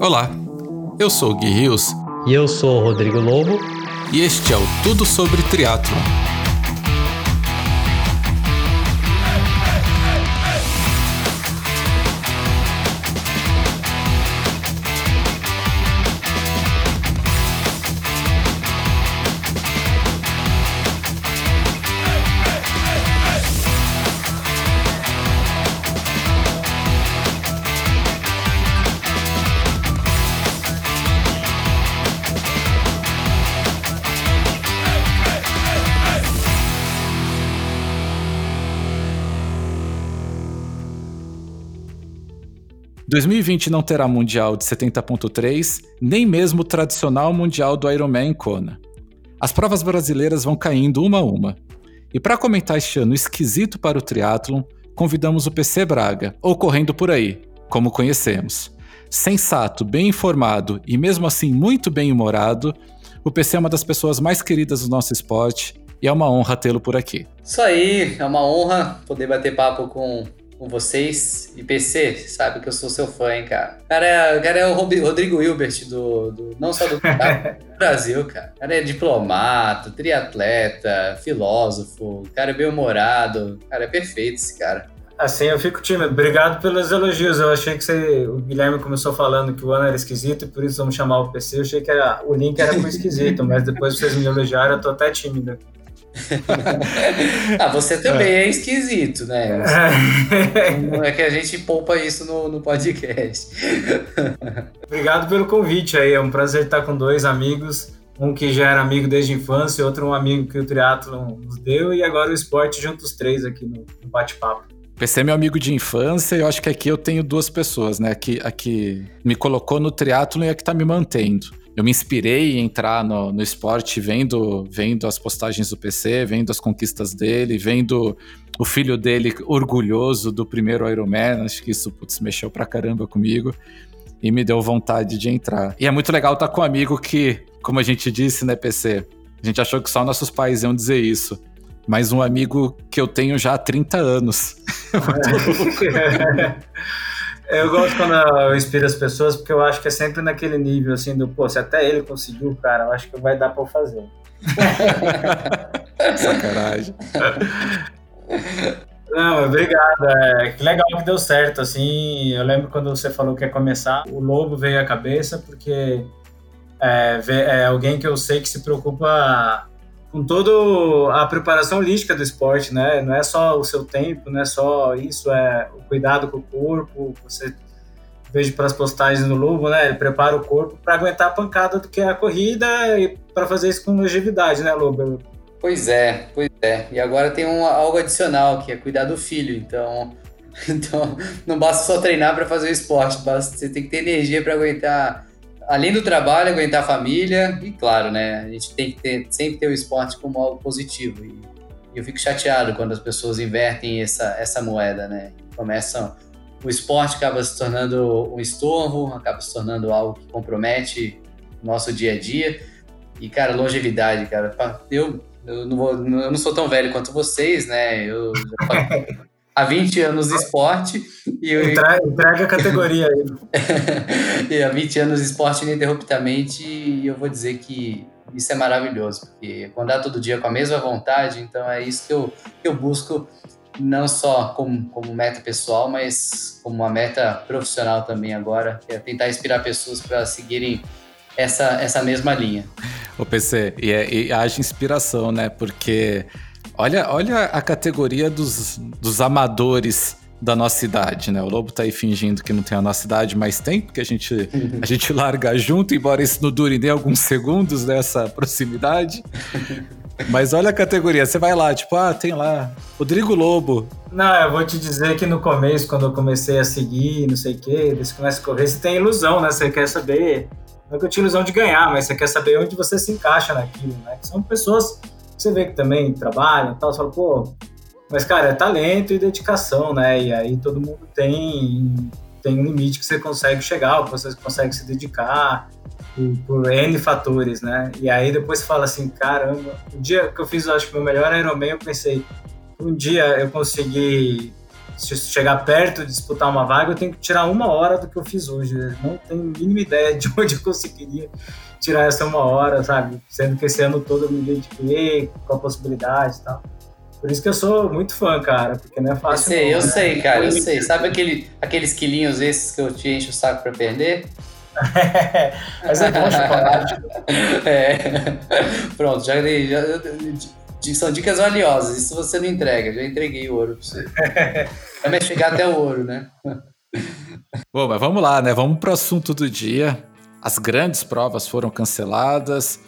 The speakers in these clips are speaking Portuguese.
Olá, eu sou o Gui Rios. E eu sou o Rodrigo Lobo. E este é o Tudo Sobre Triatlon. 2020 não terá mundial de 70.3, nem mesmo o tradicional mundial do Ironman em Kona. As provas brasileiras vão caindo uma a uma. E para comentar este ano esquisito para o triatlon, convidamos o PC Braga, ou Correndo por Aí, como conhecemos. Sensato, bem informado e mesmo assim muito bem humorado, o PC é uma das pessoas mais queridas do nosso esporte e é uma honra tê-lo por aqui. Isso aí, é uma honra poder bater papo com com vocês. E PC, sabe que eu sou seu fã, hein, cara. O cara é, o, cara é o Rodrigo Hilbert do, do não só do, Brasil, cara. O cara é diplomata, triatleta, filósofo, cara é bem-humorado. Cara, é perfeito esse cara. Assim, eu fico tímido. Obrigado pelos elogios. Eu achei que você, o Guilherme começou falando que o ano era esquisito e por isso vamos chamar o PC. Eu achei que era, o link era pro esquisito, mas depois vocês me elogiaram, eu tô até tímido. ah, você também é. é esquisito, né? Não é que a gente poupa isso no, no podcast. Obrigado pelo convite aí, é um prazer estar com dois amigos. Um que já era amigo desde a infância, outro um amigo que o triatlo nos deu, e agora o esporte juntos os três aqui no, no bate-papo. PC é meu amigo de infância, e eu acho que aqui eu tenho duas pessoas, né? Que, a que me colocou no triatlo e a que tá me mantendo eu me inspirei em entrar no, no esporte vendo, vendo as postagens do PC, vendo as conquistas dele, vendo o filho dele orgulhoso do primeiro Ironman. Acho que isso putz, mexeu pra caramba comigo e me deu vontade de entrar. E é muito legal estar com um amigo que, como a gente disse, né, PC? A gente achou que só nossos pais iam dizer isso. Mas um amigo que eu tenho já há 30 anos. Eu gosto quando eu inspiro as pessoas, porque eu acho que é sempre naquele nível, assim, do, pô, se até ele conseguiu, cara, eu acho que vai dar pra eu fazer. Sacanagem. Não, obrigado. É, que legal que deu certo, assim. Eu lembro quando você falou que ia começar, o Lobo veio à cabeça, porque é, é alguém que eu sei que se preocupa com toda a preparação holística do esporte, né? Não é só o seu tempo, não é só isso, é o cuidado com o corpo. Você vejo para as postagens do Lobo, né? Ele prepara o corpo para aguentar a pancada do que é a corrida e para fazer isso com longevidade, né, Lobo? Pois é, pois é. E agora tem um, algo adicional que é cuidar do filho. Então, então não basta só treinar para fazer o esporte, basta, você tem que ter energia para aguentar além do trabalho, aguentar a família e, claro, né, a gente tem que ter, sempre ter o esporte como algo positivo. E, eu fico chateado quando as pessoas invertem essa, essa moeda, né? Começam, o esporte acaba se tornando um estorvo, acaba se tornando algo que compromete o nosso dia a dia. E, cara, longevidade, cara, eu, eu, não, vou, eu não sou tão velho quanto vocês, né? Eu já há 20 anos de esporte. E eu... Entrega a categoria aí. e há 20 anos de esporte ininterruptamente, e eu vou dizer que isso é maravilhoso, porque andar todo dia com a mesma vontade, então é isso que eu, que eu busco, não só como, como meta pessoal, mas como uma meta profissional também agora, que é tentar inspirar pessoas para seguirem essa, essa mesma linha. O PC, e, é, e haja inspiração, né? Porque Olha, olha a categoria dos, dos amadores da nossa idade, né? O Lobo tá aí fingindo que não tem a nossa idade, mas tem, porque a gente, a gente larga junto, embora isso não dure nem alguns segundos nessa proximidade. Mas olha a categoria, você vai lá, tipo, ah, tem lá, Rodrigo Lobo. Não, eu vou te dizer que no começo, quando eu comecei a seguir, não sei o quê, você começa a correr, você tem ilusão, né? Você quer saber, não é que eu tinha ilusão de ganhar, mas você quer saber onde você se encaixa naquilo, né? São pessoas você vê que também trabalham e tal, você fala, pô, mas cara, é talento e dedicação, né? E aí todo mundo tem, tem um limite que você consegue chegar, ou que você consegue se dedicar por, por N fatores, né? E aí depois você fala assim, caramba, o dia que eu fiz, acho que o meu melhor Ironman, eu pensei, um dia eu consegui se chegar perto de disputar uma vaga, eu tenho que tirar uma hora do que eu fiz hoje. Não tenho a mínima ideia de onde eu conseguiria tirar essa uma hora, sabe? Sendo que esse ano todo eu me dediquei com a possibilidade e tal. Por isso que eu sou muito fã, cara, porque não é fácil. Eu sei, não, eu né? sei, cara, eu sei. Sabe aquele, aqueles quilinhos esses que eu te encho o saco pra perder? Mas é bom chocolate. é. Pronto, já, já, são dicas valiosas. Isso você não entrega, já entreguei o ouro pra você. Vai chegar até o ouro, né? Bom, mas vamos lá, né? Vamos pro assunto do dia. As grandes provas foram canceladas.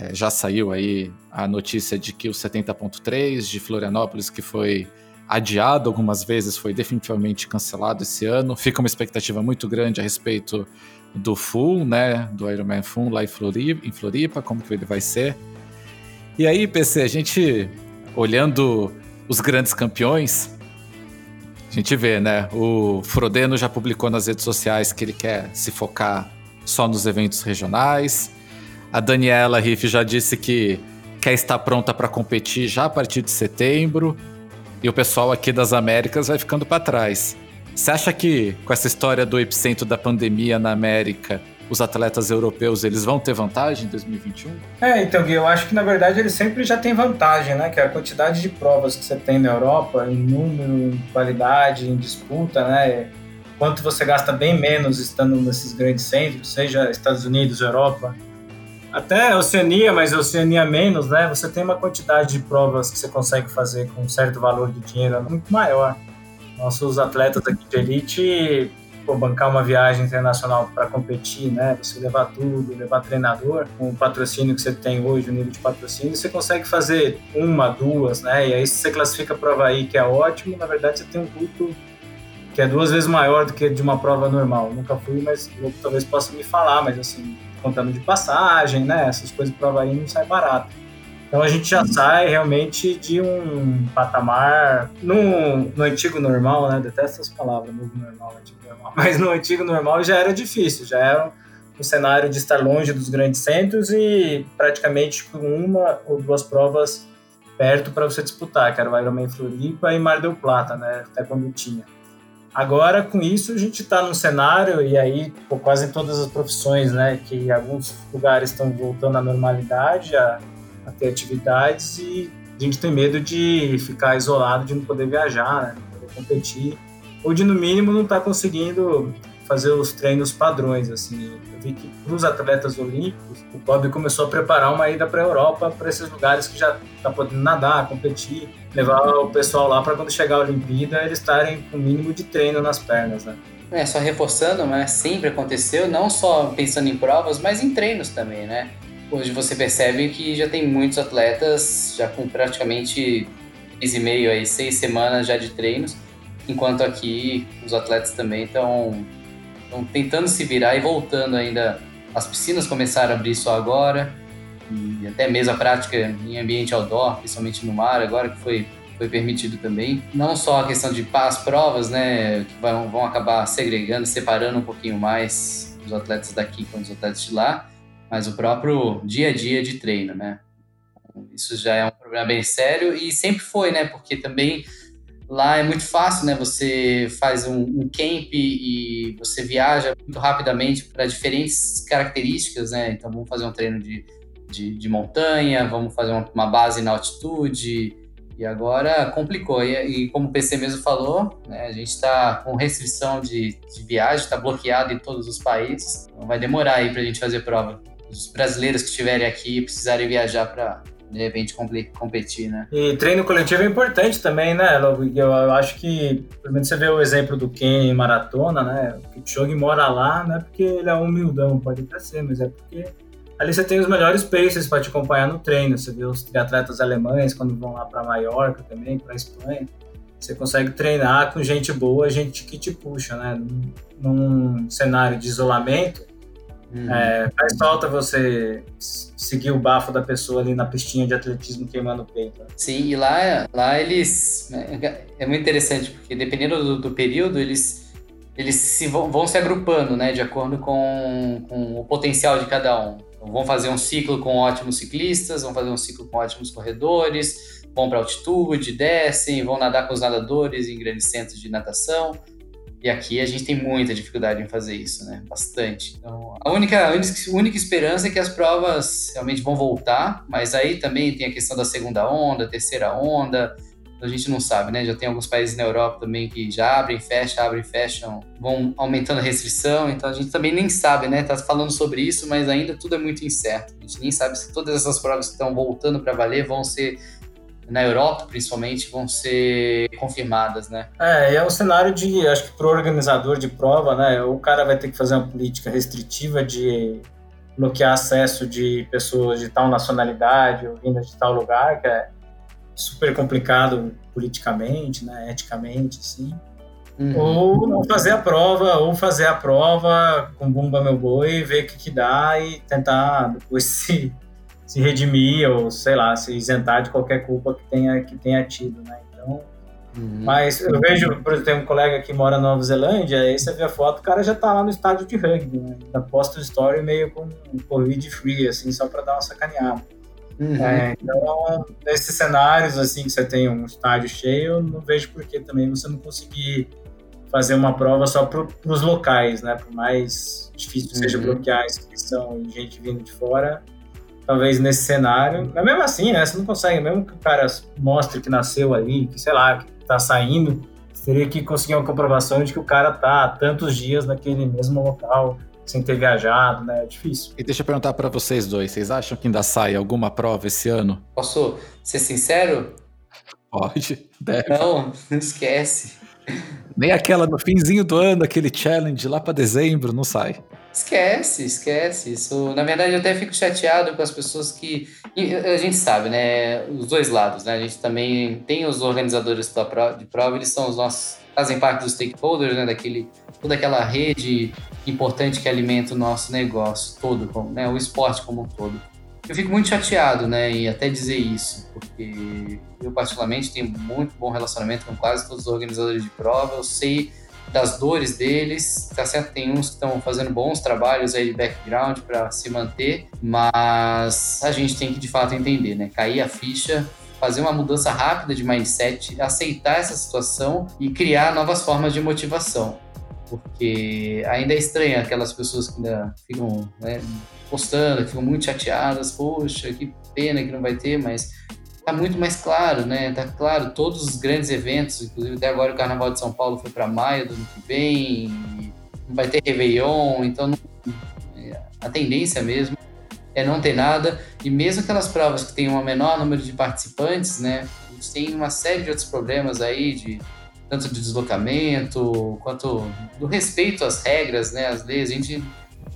É, já saiu aí a notícia de que o 70.3 de Florianópolis, que foi adiado algumas vezes, foi definitivamente cancelado esse ano. Fica uma expectativa muito grande a respeito do Full, né? Do Ironman Full lá em Floripa, em Floripa, como que ele vai ser. E aí, PC, a gente olhando os grandes campeões, a gente vê, né? O Frodeno já publicou nas redes sociais que ele quer se focar só nos eventos regionais. A Daniela Riff já disse que quer estar pronta para competir já a partir de setembro. E o pessoal aqui das Américas vai ficando para trás. Você acha que com essa história do epicentro da pandemia na América, os atletas europeus eles vão ter vantagem em 2021? É, então, Gui, eu acho que na verdade eles sempre já têm vantagem, né? Que é a quantidade de provas que você tem na Europa, em número, em qualidade, em disputa, né? Quanto você gasta bem menos estando nesses grandes centros, seja Estados Unidos, Europa, até Oceania, mas Oceania menos, né? Você tem uma quantidade de provas que você consegue fazer com um certo valor de dinheiro muito maior. Nossos atletas aqui de elite, pô, bancar uma viagem internacional para competir, né? Você levar tudo, levar treinador, com o patrocínio que você tem hoje, o nível de patrocínio, você consegue fazer uma, duas, né? E aí se você classifica a prova aí, que é ótimo, na verdade você tem um custo que é duas vezes maior do que de uma prova normal. Nunca fui, mas talvez possa me falar, mas assim, contando de passagem, né? Essas coisas prova aí não sai barato. Então a gente já sai realmente de um patamar no, no antigo normal, né? Detesto essas palavras, novo normal, antigo normal. Mas no antigo normal já era difícil, já era um cenário de estar longe dos grandes centros e praticamente com uma ou duas provas perto para você disputar, que era o Ironman Floripa e Mar del Plata, né? Até quando tinha. Agora, com isso, a gente está num cenário, e aí pô, quase em todas as profissões, né, que alguns lugares estão voltando à normalidade, a, a, ter atividades, e a gente tem medo de ficar isolado, de não poder viajar, né, não poder competir, ou de, no mínimo, não estar tá conseguindo fazer os treinos padrões, assim. Vi que para os atletas olímpicos, o Bob começou a preparar uma ida para a Europa, para esses lugares que já está podendo nadar, competir, levar o pessoal lá para quando chegar a Olimpíada eles estarem com o mínimo de treino nas pernas, né? É, só reforçando, né? Sempre aconteceu, não só pensando em provas, mas em treinos também, né? Hoje você percebe que já tem muitos atletas já com praticamente mês e meio aí, seis semanas já de treinos, enquanto aqui os atletas também estão estão tentando se virar e voltando ainda. As piscinas começaram a abrir só agora, e até mesmo a prática em ambiente outdoor, principalmente no mar, agora que foi, foi permitido também. Não só a questão de as provas, né, que vão, vão acabar segregando, separando um pouquinho mais os atletas daqui com os atletas de lá, mas o próprio dia a dia de treino, né. Isso já é um problema bem sério e sempre foi, né, porque também Lá é muito fácil, né? Você faz um, um camp e você viaja muito rapidamente para diferentes características, né? Então vamos fazer um treino de, de, de montanha, vamos fazer uma, uma, base na altitude. E agora complicou. E, e como o PC mesmo falou, né, a gente está com restrição de, de viagem, está bloqueado em todos os países. Então vai demorar aí para a gente fazer prova. Os brasileiros que estiverem aqui precisarem viajar para de repente competir, né? E treino coletivo é importante também, né, Eu, acho que, pelo menos você vê o exemplo do Ken em maratona, né? O Kipchoge mora lá, não é porque ele é humildão, pode até ser, mas é porque ali você tem os melhores paces para te acompanhar no treino. Você vê os triatletas alemães quando vão lá para Maiorca também, para Espanha. Você consegue treinar com gente boa, gente que te puxa, né? Num cenário de isolamento, Uhum. É, faz falta você seguir o bafo da pessoa ali na pistinha de atletismo queimando o peito. Né? Sim, e lá, lá eles. É, é muito interessante, porque dependendo do, do período, eles, eles se vão, vão, se agrupando, né, de acordo com, com o potencial de cada um. Então, vão fazer um ciclo com ótimos ciclistas, vão fazer um ciclo com ótimos corredores, vão para altitude, descem, vão nadar com os nadadores em grandes centros de natação. E aqui a gente tem muita dificuldade em fazer isso, né? Bastante. Então, a única, a única esperança é que as provas realmente vão voltar, mas aí também tem a questão da segunda onda, terceira onda. A gente não sabe, né? Já tem alguns países na Europa também que já abrem, fecham, abrem, fecham, vão aumentando a restrição. Então a gente também nem sabe, né? Tá falando sobre isso, mas ainda tudo é muito incerto. A gente nem sabe se todas essas provas que estão voltando para valer vão ser na Europa, principalmente, vão ser confirmadas, né? É, é um cenário de, acho que para o organizador de prova, né, o cara vai ter que fazer uma política restritiva de bloquear acesso de pessoas de tal nacionalidade ou vindas de tal lugar, que é super complicado politicamente, né, eticamente, assim. Uhum. Ou não fazer a prova, ou fazer a prova com bumba meu boi, ver o que, que dá e tentar depois se se redimir ou, sei lá, se isentar de qualquer culpa que tenha, que tenha tido, né? Então, uhum. mas eu vejo, por exemplo, tem um colega que mora na Nova Zelândia, aí você vê a foto, o cara já tá lá no estádio de rugby, né? Da posta story meio com um Covid free, assim, só para dar uma sacaneada. Uhum. É, então, nesses cenários, assim, que você tem um estádio cheio, não vejo por que também você não conseguir fazer uma prova só para os locais, né? Por mais difícil uhum. seja bloquear a inscrição e gente vindo de fora, talvez nesse cenário. Mas mesmo assim, né, você não consegue, mesmo que o cara mostre que nasceu ali, que sei lá, que tá saindo, teria que conseguir uma comprovação de que o cara tá há tantos dias naquele mesmo local, sem ter viajado, né? É difícil. E deixa eu perguntar para vocês dois, vocês acham que ainda sai alguma prova esse ano? Posso ser sincero? Pode, deve. Não, não esquece. Nem aquela no finzinho do ano, aquele challenge lá para dezembro, não sai. Esquece, esquece. Isso, na verdade, eu até fico chateado com as pessoas que. A gente sabe, né? Os dois lados, né? A gente também tem os organizadores de prova, eles são os nossos. fazem parte dos stakeholders, né? Daquele, toda aquela rede importante que alimenta o nosso negócio todo, né? O esporte como um todo. Eu fico muito chateado, né, em até dizer isso, porque eu particularmente tenho muito bom relacionamento com quase todos os organizadores de prova. Eu sei das dores deles. Tá certo, tem uns que estão fazendo bons trabalhos aí de background para se manter, mas a gente tem que de fato entender, né? Cair a ficha, fazer uma mudança rápida de mindset, aceitar essa situação e criar novas formas de motivação. Porque ainda é estranho aquelas pessoas que ainda ficam né, postando, que ficam muito chateadas, poxa, que pena que não vai ter, mas tá muito mais claro, né? Tá claro, todos os grandes eventos, inclusive até agora o Carnaval de São Paulo foi para maio do ano que vem, não vai ter Réveillon, então não, é, a tendência mesmo é não ter nada, e mesmo aquelas provas que tem um menor número de participantes, né? A gente tem uma série de outros problemas aí, de tanto de deslocamento, quanto do respeito às regras, né, às leis. A gente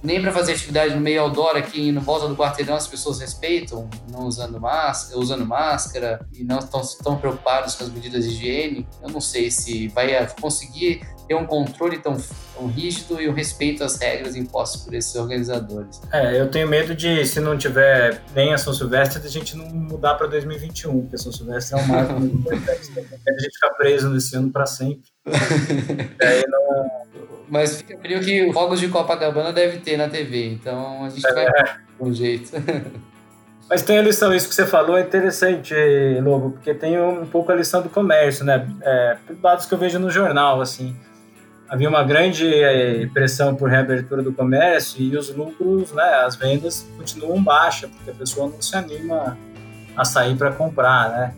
nem para fazer atividade no meio outdoor aqui no volta do quarteirão as pessoas respeitam, não usando máscara, usando máscara e não estão tão preocupados com as medidas de higiene. Eu não sei se vai conseguir ter um controle tão, tão rígido e o respeito às regras impostas por esses organizadores. É, eu tenho medo de, se não tiver nem a São Silvestre, a gente não mudar para 2021, porque a São Silvestre é um marco muito importante. A gente ficar preso nesse ano para sempre. Aí não mas fica frio que os Fogos de Copacabana deve ter na TV, então a gente é. vai um jeito. Mas tem a lição, isso que você falou é interessante, Lobo, porque tem um pouco a lição do comércio, né? É, dados que eu vejo no jornal, assim. Havia uma grande é, pressão por reabertura do comércio e os lucros, né, as vendas continuam baixas, porque a pessoa não se anima a sair para comprar, né?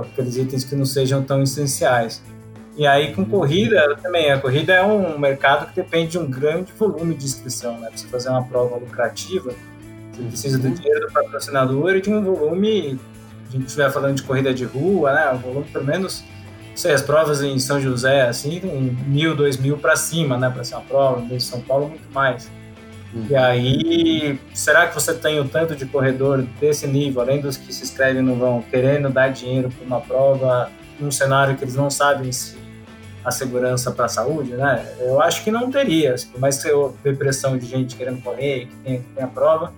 Aqueles itens que não sejam tão essenciais. E aí com corrida também, a corrida é um mercado que depende de um grande volume de inscrição, né? Para você fazer uma prova lucrativa, você precisa do dinheiro do patrocinador e de um volume, a gente estiver falando de corrida de rua, né? Um volume pelo menos, sei, as provas em São José, assim, mil, dois mil para cima, né? Para ser uma prova, em São Paulo, muito mais. E aí, será que você tem o tanto de corredor desse nível, além dos que se inscrevem no vão, querendo dar dinheiro para uma prova, num cenário que eles não sabem se a segurança para a saúde, né? Eu acho que não teria. Por mais que eu ver pressão de gente querendo correr, que tem, que tem a prova,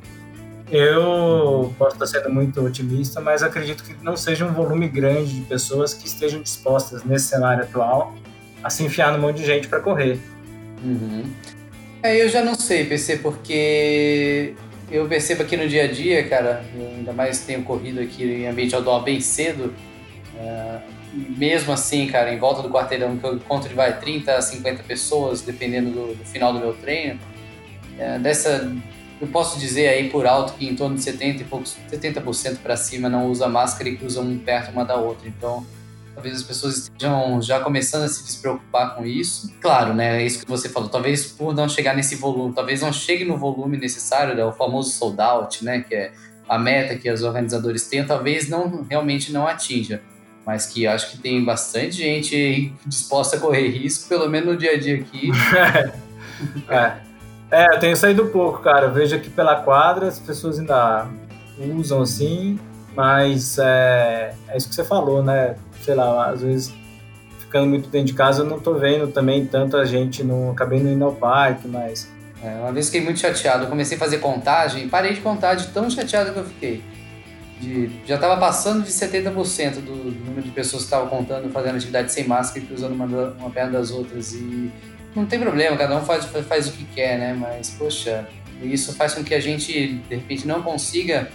eu posso estar sendo muito otimista, mas acredito que não seja um volume grande de pessoas que estejam dispostas, nesse cenário atual, a se enfiar no monte de gente para correr. Uhum. É, eu já não sei, PC, porque eu percebo aqui no dia a dia, cara, ainda mais tenho corrido aqui em ambiente outdoor bem cedo, uh, mesmo assim, cara, em volta do quarteirão que eu encontro de vai 30 a 50 pessoas, dependendo do, do final do meu treino, uh, dessa eu posso dizer aí por alto que em torno de 70 e poucos 70% para cima não usa máscara e cruzam um perto uma da outra. Então, talvez as pessoas estejam já começando a se despreocupar com isso. Claro, né? É isso que você falou. Talvez por não chegar nesse volume, talvez não chegue no volume necessário, né, o famoso sold out, né? Que é a meta que os organizadores têm, talvez não realmente não atinja. Mas que acho que tem bastante gente disposta a correr risco, pelo menos no dia a dia aqui. é. É, eu tenho saído pouco, cara. Eu vejo aqui pela quadra, as pessoas ainda usam assim, mas é, é isso que você falou, né? sei lá, às vezes ficando muito dentro de casa, eu não tô vendo também tanta gente, não acabei não indo ao parque, mas. É, uma vez fiquei muito chateado, eu comecei a fazer contagem, parei de contar de tão chateado que eu fiquei. De, já estava passando de 70% do número de pessoas que estavam contando, fazendo atividade sem máscara e cruzando uma, uma perna das outras. E não tem problema, cada um faz, faz o que quer, né? Mas, poxa, isso faz com que a gente, de repente, não consiga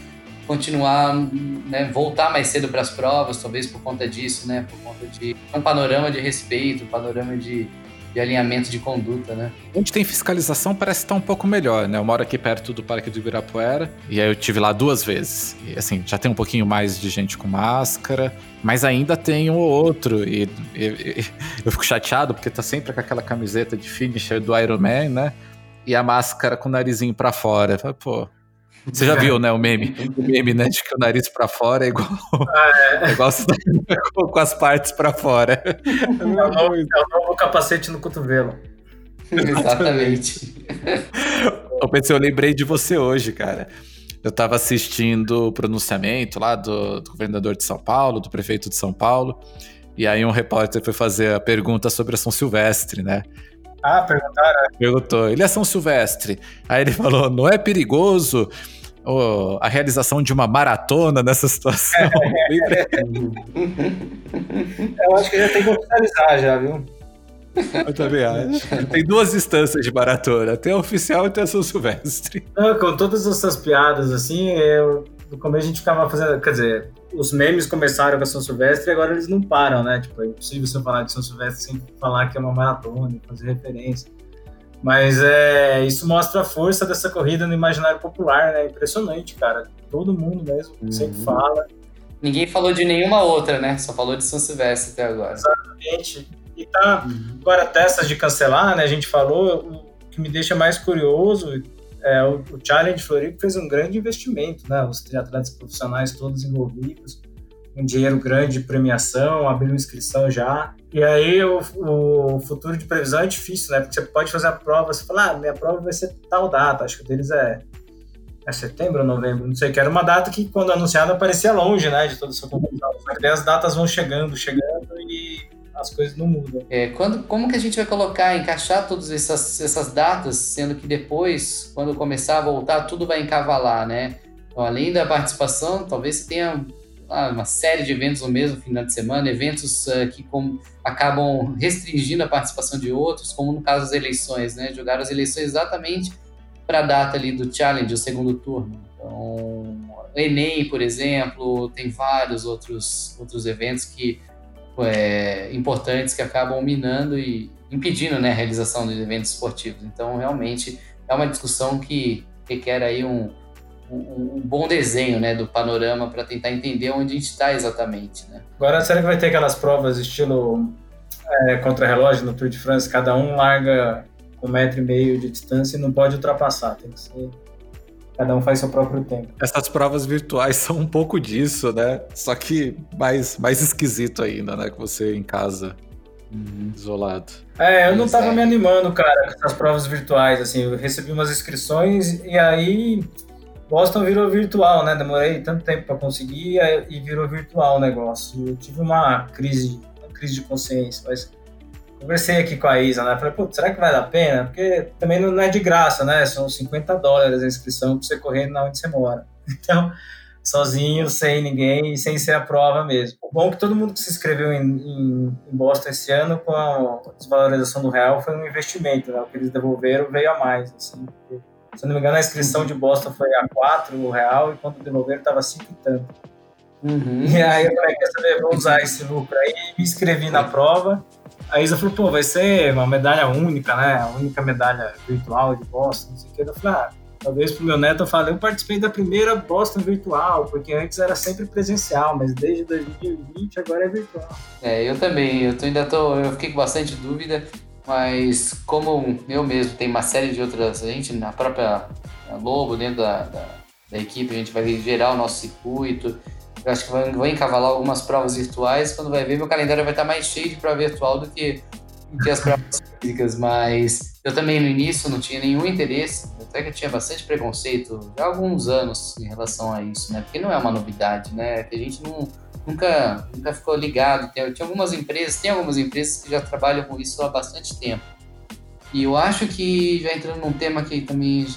continuar, né, voltar mais cedo para as provas, talvez por conta disso, né, por conta de um panorama de respeito, um panorama de, de alinhamento de conduta, né. Onde tem fiscalização parece estar um pouco melhor, né? Eu moro aqui perto do Parque do Ibirapuera e aí eu tive lá duas vezes. E assim, já tem um pouquinho mais de gente com máscara, mas ainda tem um ou outro e, e, e eu fico chateado porque tá sempre com aquela camiseta de finisher do Iron Man, né? E a máscara com o narizinho para fora. Pô, você já viu, né, o meme? O meme, né, de que o nariz para fora é igual, ah, é. é igual com, com as partes para fora. É o, novo, é o novo capacete no cotovelo. Exatamente. Eu pensei, eu lembrei de você hoje, cara. Eu estava assistindo o pronunciamento lá do, do, governador de São Paulo, do prefeito de São Paulo, e aí um repórter foi fazer a pergunta sobre a São Silvestre, né? Ah, perguntaram? É. Perguntou. Ele é São Silvestre. Aí ele falou: não é perigoso oh, a realização de uma maratona nessa situação? Eu acho que já tem que oficializar, já, viu? Eu também acho. Tem duas instâncias de maratona: tem a oficial e tem a São Silvestre. Não, com todas essas piadas, assim, eu, no começo a gente ficava fazendo. Quer dizer, os memes começaram com a São Silvestre e agora eles não param, né? Tipo, é impossível você falar de São Silvestre sem falar que é uma maratona, fazer referência. Mas é, isso mostra a força dessa corrida no imaginário popular, né? Impressionante, cara. Todo mundo mesmo uhum. sempre fala. Ninguém falou de nenhuma outra, né? Só falou de São Silvestre até agora. Exatamente. E tá uhum. agora testas de cancelar, né? A gente falou. O que me deixa mais curioso é, o, o Challenge Floripa fez um grande investimento, né? Os triatletas profissionais todos envolvidos, um dinheiro grande de premiação, abriu inscrição já. E aí o, o, futuro de previsão é difícil, né? Porque você pode fazer a prova, você fala, ah, minha prova vai ser tal data, acho que o deles é, é setembro ou novembro, não sei, que era uma data que quando anunciada parecia longe, né, de toda essa. Só que as datas vão chegando, chegando e as coisas não mudam. É, quando, como que a gente vai colocar, encaixar todas essas, essas datas, sendo que depois, quando começar a voltar, tudo vai encavalar, né? Então, além da participação, talvez você tenha ah, uma série de eventos no mesmo final de semana, eventos uh, que com, acabam restringindo a participação de outros, como no caso das eleições, né? Jogaram as eleições exatamente para a data ali do challenge, o segundo turno. Então, Enem, por exemplo, tem vários outros, outros eventos que é, importantes que acabam minando e impedindo né, a realização de eventos esportivos. Então, realmente, é uma discussão que requer aí um, um, um bom desenho né, do panorama para tentar entender onde a gente está exatamente. Né? Agora, será que vai ter aquelas provas estilo é, contra-relógio no Tour de France? Cada um larga um metro e meio de distância e não pode ultrapassar, tem que ser Cada um faz seu próprio tempo. Essas provas virtuais são um pouco disso, né? Só que mais, mais esquisito ainda, né? Que você em casa, uhum. isolado. É, eu não tava me animando, cara, com essas provas virtuais, assim. Eu recebi umas inscrições e aí Boston virou virtual, né? Demorei tanto tempo para conseguir e virou virtual o negócio. Eu tive uma crise, uma crise de consciência, mas conversei aqui com a Isa, né? Falei, pô, será que vale a pena? Porque também não é de graça, né? São 50 dólares a inscrição para você correr na onde você mora. Então, sozinho, sem ninguém e sem ser a prova mesmo. O bom é que todo mundo que se inscreveu em, em, em, Boston esse ano com a desvalorização do real foi um investimento, né? O que eles devolveram veio a mais, assim. Se não me engano, a inscrição de Boston foi a 4 real, enquanto o de Noveiro estava 5 e tanto. Uhum. E aí eu falei, quer saber, vou usar esse lucro aí, me inscrevi na prova. A Isa falou, pô, vai ser uma medalha única, né? A única medalha virtual de Boston, não sei o que. Eu falei, ah, talvez pro meu neto eu falei, eu participei da primeira Boston virtual, porque antes era sempre presencial, mas desde 2020 agora é virtual. É, eu também, eu tô, ainda tô, eu fiquei com bastante dúvida, mas como eu mesmo tem uma série de outras, a gente na própria Lobo, dentro da, da, da equipe, a gente vai gerar o nosso circuito, eu acho que vou, encavalar algumas provas virtuais. Quando vai ver, meu calendário vai estar mais cheio de prova virtual do que, do que as provas físicas. Mas eu também no início não tinha nenhum interesse. Até que eu tinha bastante preconceito já há alguns anos em relação a isso, né? Porque não é uma novidade, né? Que a gente não, nunca, nunca ficou ligado. Tem, tinha algumas empresas, tem algumas empresas que já trabalham com isso há bastante tempo. E eu acho que, já entrando num tema que também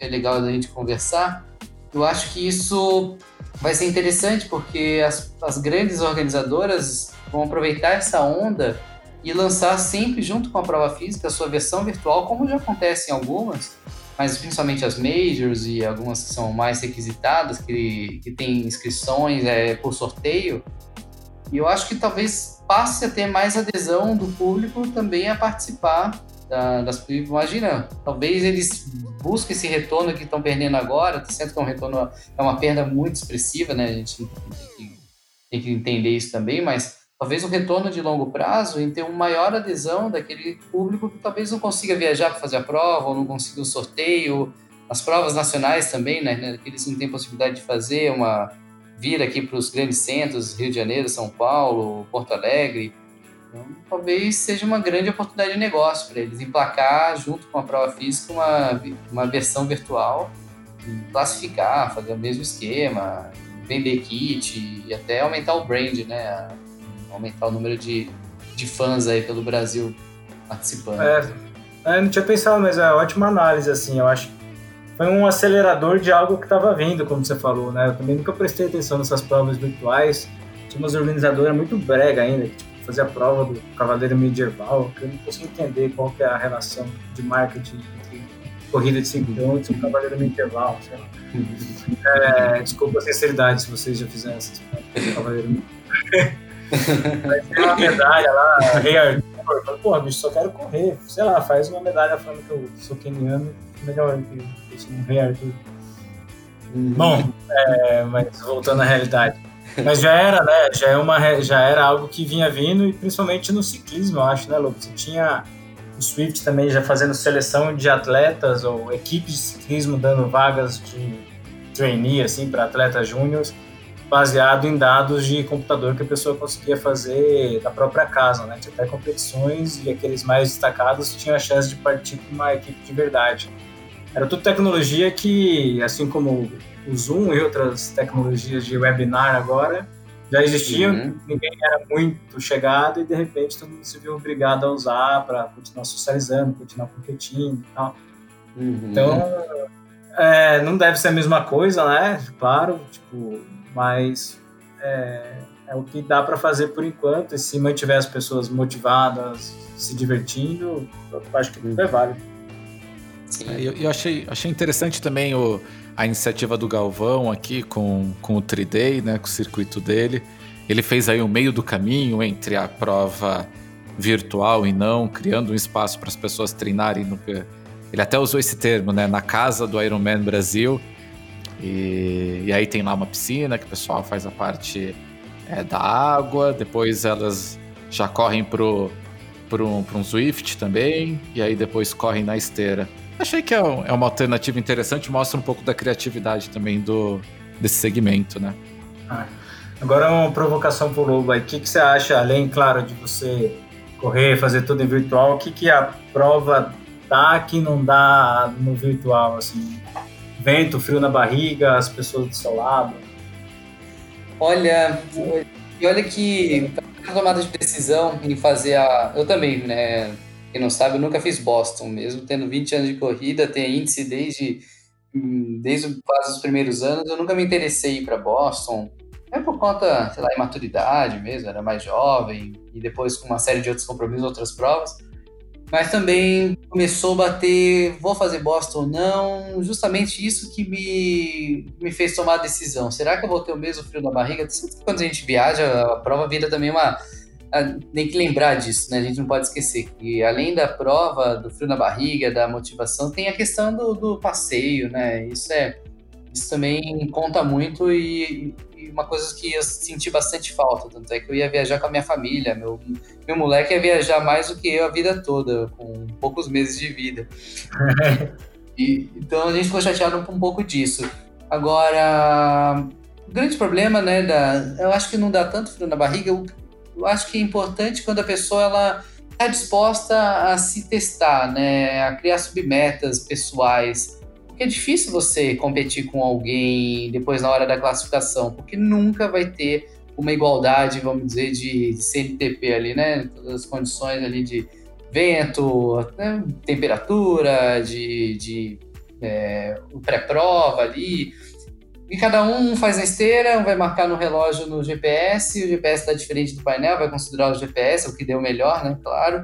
é legal da gente conversar, eu acho que isso vai ser interessante porque as, as grandes organizadoras vão aproveitar essa onda e lançar sempre junto com a prova física a sua versão virtual, como já acontece em algumas, mas principalmente as majors e algumas que são mais requisitadas, que, que inscrições é, por sorteio. E eu acho que talvez passe a ter mais adesão do público também a participar da, das imagina, talvez eles busquem esse retorno que estão perdendo agora, tá certo que é um retorno, é uma perda muito expressiva, né? A gente tem que, entender isso também, mas talvez um retorno de longo prazo em ter uma maior adesão daquele público que talvez não consiga viajar para fazer a prova ou não consiga o sorteio, as provas nacionais também, né? Que eles não têm possibilidade de fazer uma vir aqui para os grandes centros, Rio de Janeiro, São Paulo, Porto Alegre, então, talvez seja uma grande oportunidade de negócio para eles emplacar, junto com a prova física, uma, uma versão virtual, classificar, fazer o mesmo esquema, vender kit e até aumentar o brand, né? Aumentar o número de, de fãs aí pelo Brasil participando. É, eu não tinha pensado, mas é ótima análise, assim, eu acho foi um acelerador de algo que estava vindo, como você falou, né? Eu também nunca prestei atenção nessas provas virtuais. Tinha umas organizadoras muito brega ainda, que tipo, fazer a prova do Cavaleiro Medieval, que eu não consigo entender qual que é a relação de marketing entre corrida de 5 km e o Cavaleiro Medieval, sei lá. É, desculpa a sinceridade se vocês já fizeram essas provas Cavaleiro Medieval. Mas tem uma medalha lá, Rei Arthur, falo, porra, bicho, só quero correr. Sei lá, faz uma medalha falando que eu sou keniano, melhor que eu Rei Arthur. Uhum. Bom, é, mas voltando à realidade. Mas já era, né? Já, é uma, já era algo que vinha vindo, e principalmente no ciclismo, eu acho, né, Lobo? Você tinha o Swift também já fazendo seleção de atletas ou equipes de ciclismo dando vagas de trainee, assim, para atletas júniores, baseado em dados de computador que a pessoa conseguia fazer da própria casa, né? Tinha até competições e aqueles mais destacados tinham a chance de partir com uma equipe de verdade. Era tudo tecnologia que, assim como o Zoom e outras tecnologias de webinar agora já existiam, uhum. ninguém era muito chegado e de repente todo mundo se viu obrigado a usar para continuar socializando, continuar competindo e tal. Uhum. Então, é, não deve ser a mesma coisa, né? Claro, tipo, mas é, é o que dá para fazer por enquanto. E se mantiver as pessoas motivadas, se divertindo, eu acho que tudo é válido. É, eu, eu achei, achei interessante também o a iniciativa do Galvão aqui com, com o Triday, né, com o circuito dele. Ele fez aí o meio do caminho entre a prova virtual e não, criando um espaço para as pessoas treinarem. No, ele até usou esse termo, né, na casa do Ironman Brasil. E, e aí tem lá uma piscina que o pessoal faz a parte é, da água, depois elas já correm pro, pro, um Swift também, e aí depois correm na esteira. Achei que é, é uma alternativa interessante, mostra um pouco da criatividade também do, desse segmento, né? Ah, agora uma provocação pro Lobo aí. O que, que você acha, além, claro, de você correr, fazer tudo em virtual, o que, que a prova dá que não dá no virtual, assim? Vento, frio na barriga, as pessoas do seu lado? Olha, e olha que a tomada de decisão em fazer a... Eu também, né quem não sabe, eu nunca fiz Boston, mesmo tendo 20 anos de corrida, tem índice desde, hum, desde quase os primeiros anos, eu nunca me interessei para Boston. É por conta, sei lá, imaturidade mesmo, era mais jovem, e depois com uma série de outros compromissos, outras provas. mas também começou a bater, vou fazer bosta ou não, justamente isso que me, me fez tomar a decisão. Será que eu vou ter o mesmo frio na barriga? Quando a gente viaja, a prova vira também uma... Tem que lembrar disso, né? A gente não pode esquecer que além da prova, do frio na barriga, da motivação, tem a questão do, do passeio, né? Isso é isso também conta muito e, uma coisa que eu senti bastante falta. Tanto é que eu ia viajar com a minha família. Meu, meu moleque ia viajar mais do que eu a vida toda, com poucos meses de vida. e, então a gente ficou chateado com um pouco disso. Agora, o grande problema, né, da, eu acho que não dá tanto frio na barriga. Eu, eu acho que é importante quando a pessoa ela está disposta a se testar, né, a criar submetas pessoais porque é difícil você competir com alguém depois na hora da classificação, porque nunca vai ter uma igualdade, vamos dizer, de CNTP ali, né? Todas as condições ali de vento, né? temperatura, de, de é, pré-prova ali. E cada um faz na esteira, um vai marcar no relógio no GPS, o GPS está diferente do painel, vai considerar o GPS, o que deu melhor, né? Claro.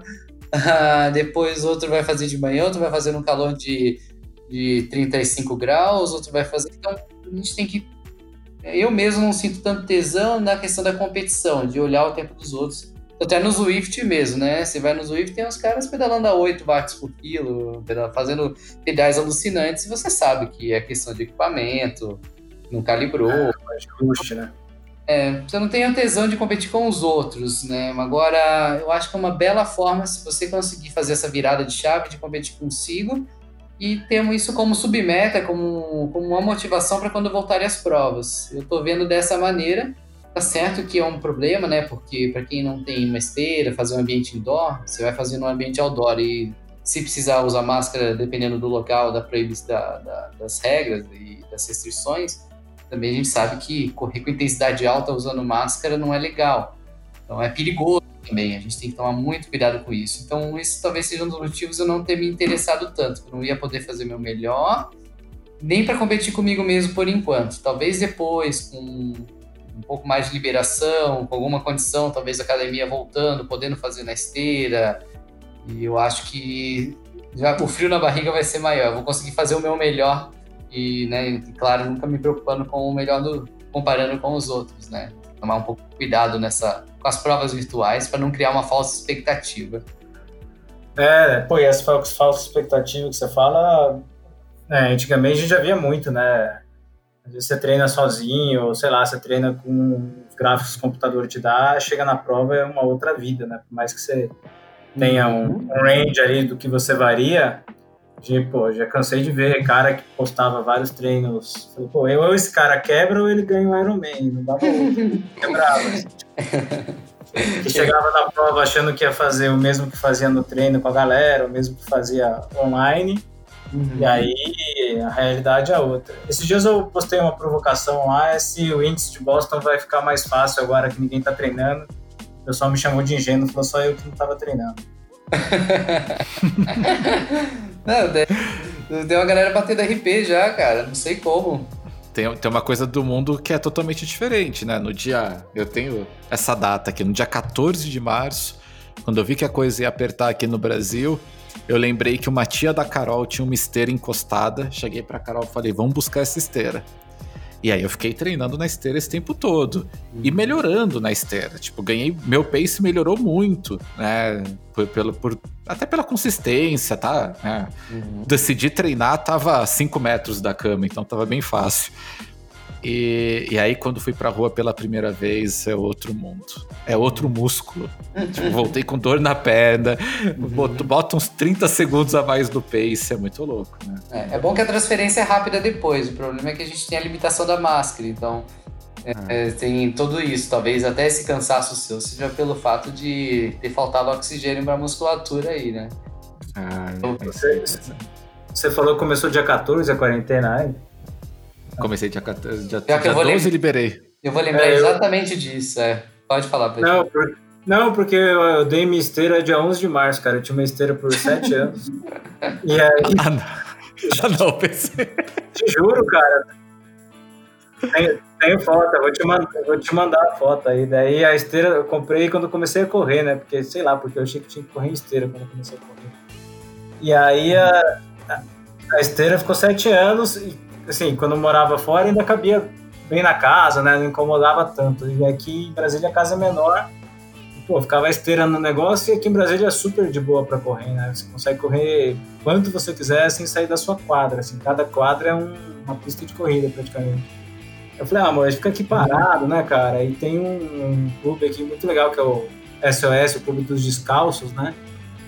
Ah, depois outro vai fazer de manhã, outro vai fazer no calor de de 35 graus, outro vai fazer. Então, a gente tem que. Eu mesmo não sinto tanto tesão na questão da competição, de olhar o tempo dos outros. Até no Zwift mesmo, né? Você vai no Zwift, tem uns caras pedalando a 8 watts por quilo, fazendo pedais alucinantes, e você sabe que é questão de equipamento, não calibrou. É, ajuste, né? É, você não tem a tesão de competir com os outros, né? Agora, eu acho que é uma bela forma se você conseguir fazer essa virada de chave de competir consigo e temos isso como submeta, como, como uma motivação para quando voltarem as provas. Eu estou vendo dessa maneira. Tá certo que é um problema, né? Porque para quem não tem uma esteira, fazer um ambiente indoor, você vai fazer no ambiente outdoor e se precisar usar máscara, dependendo do local, da da, da, das regras e das restrições, também a gente sabe que correr com intensidade alta usando máscara não é legal. Então é perigoso também. A gente tem que tomar muito cuidado com isso. Então, isso talvez seja um dos motivos eu não ter me interessado tanto. Eu não ia poder fazer meu melhor, nem para competir comigo mesmo por enquanto. Talvez depois, com um pouco mais de liberação, com alguma condição, talvez a academia voltando, podendo fazer na esteira. E eu acho que já o frio na barriga vai ser maior. Eu vou conseguir fazer o meu melhor e, né, claro, nunca me preocupando com o melhor do comparando com os outros, né? Tomar um pouco de cuidado nessa com as provas virtuais para não criar uma falsa expectativa. É, pô, e essa falsa expectativa que você fala, é, antigamente a gente já via muito, né? Às vezes você treina sozinho, ou sei lá, você treina com os gráficos que o computador te dá, chega na prova é uma outra vida, né? Por mais que você tenha um, um range ali do que você varia, de, pô, já cansei de ver cara que postava vários treinos. Falei, pô, eu, ou esse cara quebra ou ele ganha o Ironman. Não dava quebrava. que chegava na prova achando que ia fazer o mesmo que fazia no treino com a galera, o mesmo que fazia online. Uhum. E aí a realidade é outra. Esses dias eu postei uma provocação lá, é se o índice de Boston vai ficar mais fácil agora que ninguém tá treinando. O pessoal me chamou de ingênuo, falou só eu que não tava treinando. Não, tem uma galera batendo RP já, cara. Não sei como. Tem, tem uma coisa do mundo que é totalmente diferente, né? No dia. Eu tenho essa data aqui, no dia 14 de março, quando eu vi que a coisa ia apertar aqui no Brasil, eu lembrei que uma tia da Carol tinha uma esteira encostada. Cheguei pra Carol e falei: vamos buscar essa esteira. E aí eu fiquei treinando na esteira esse tempo todo. E melhorando na esteira. Tipo, ganhei. Meu pace melhorou muito, né? Por, pelo, por, até pela consistência, tá? É. Uhum. Decidi treinar, tava a 5 metros da cama, então tava bem fácil. E, e aí, quando fui pra rua pela primeira vez, é outro mundo. É outro músculo. tipo, voltei com dor na perna, uhum. bota uns 30 segundos a mais no pace, é muito louco, né? É, é, bom que a transferência é rápida depois. O problema é que a gente tem a limitação da máscara, então. É, ah. é, tem tudo isso, talvez até esse cansaço seu seja pelo fato de ter faltado oxigênio para a musculatura aí, né? Ah, então, você, você falou que começou dia 14 a quarentena aí? Comecei dia, dia, dia, dia 12 e liberei. Eu vou lembrar é, exatamente eu... disso, é. Pode falar, Pedro. Não, por, não, porque eu dei minha esteira dia 11 de março, cara. Eu tinha uma esteira por 7 anos. e aí... Ah, não. Ah, não, pensei. Te juro, cara. Tem, tenho foto, eu vou te mandar, vou te mandar a foto aí. Daí a esteira eu comprei quando comecei a correr, né? Porque, sei lá, porque eu achei que tinha que correr em esteira quando eu comecei a correr. E aí a, a esteira ficou sete anos, e assim, quando eu morava fora ainda cabia bem na casa, né? Não incomodava tanto. E aqui em Brasília a casa é menor, pô, ficava esteirando no negócio e aqui em Brasília é super de boa para correr, né? Você consegue correr quanto você quiser sem sair da sua quadra, assim, cada quadra é um, uma pista de corrida praticamente. Eu falei, ah, amor, fica aqui parado, né, cara? E tem um, um, clube aqui muito legal que é o SOS, o Clube dos Descalços, né?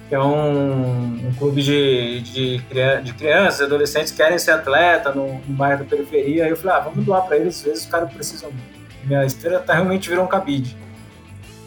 Que é um, um clube de, de, de crianças, adolescentes que querem ser atleta no, bairro da periferia. Aí eu falei, ah, vamos doar para eles, às vezes os caras precisam. Minha esteira tá, realmente virou um cabide.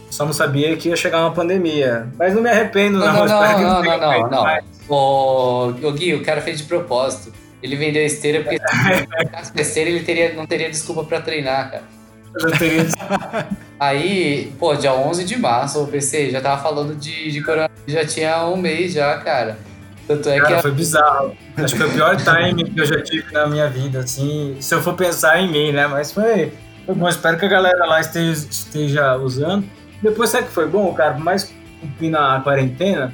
Só não sabia que ia chegar uma pandemia. Mas não me arrependo, não. Não, não, não, não, não, não, não. O, o Gui, o cara fez de propósito. Ele vendeu a esteira porque se a esteira ele teria, não teria desculpa para treinar, cara. Aí, pô, dia 11 de março, o PC já tava falando de, de coronavírus, já tinha um mês já, cara. Tanto é cara, que... foi bizarro. Acho que foi o pior time que eu já tive na minha vida, assim, se eu for pensar em mim, né? Mas foi, foi bom, espero que a galera lá esteja, esteja usando. Depois, sabe que foi bom, cara? Por mais cumprir na quarentena,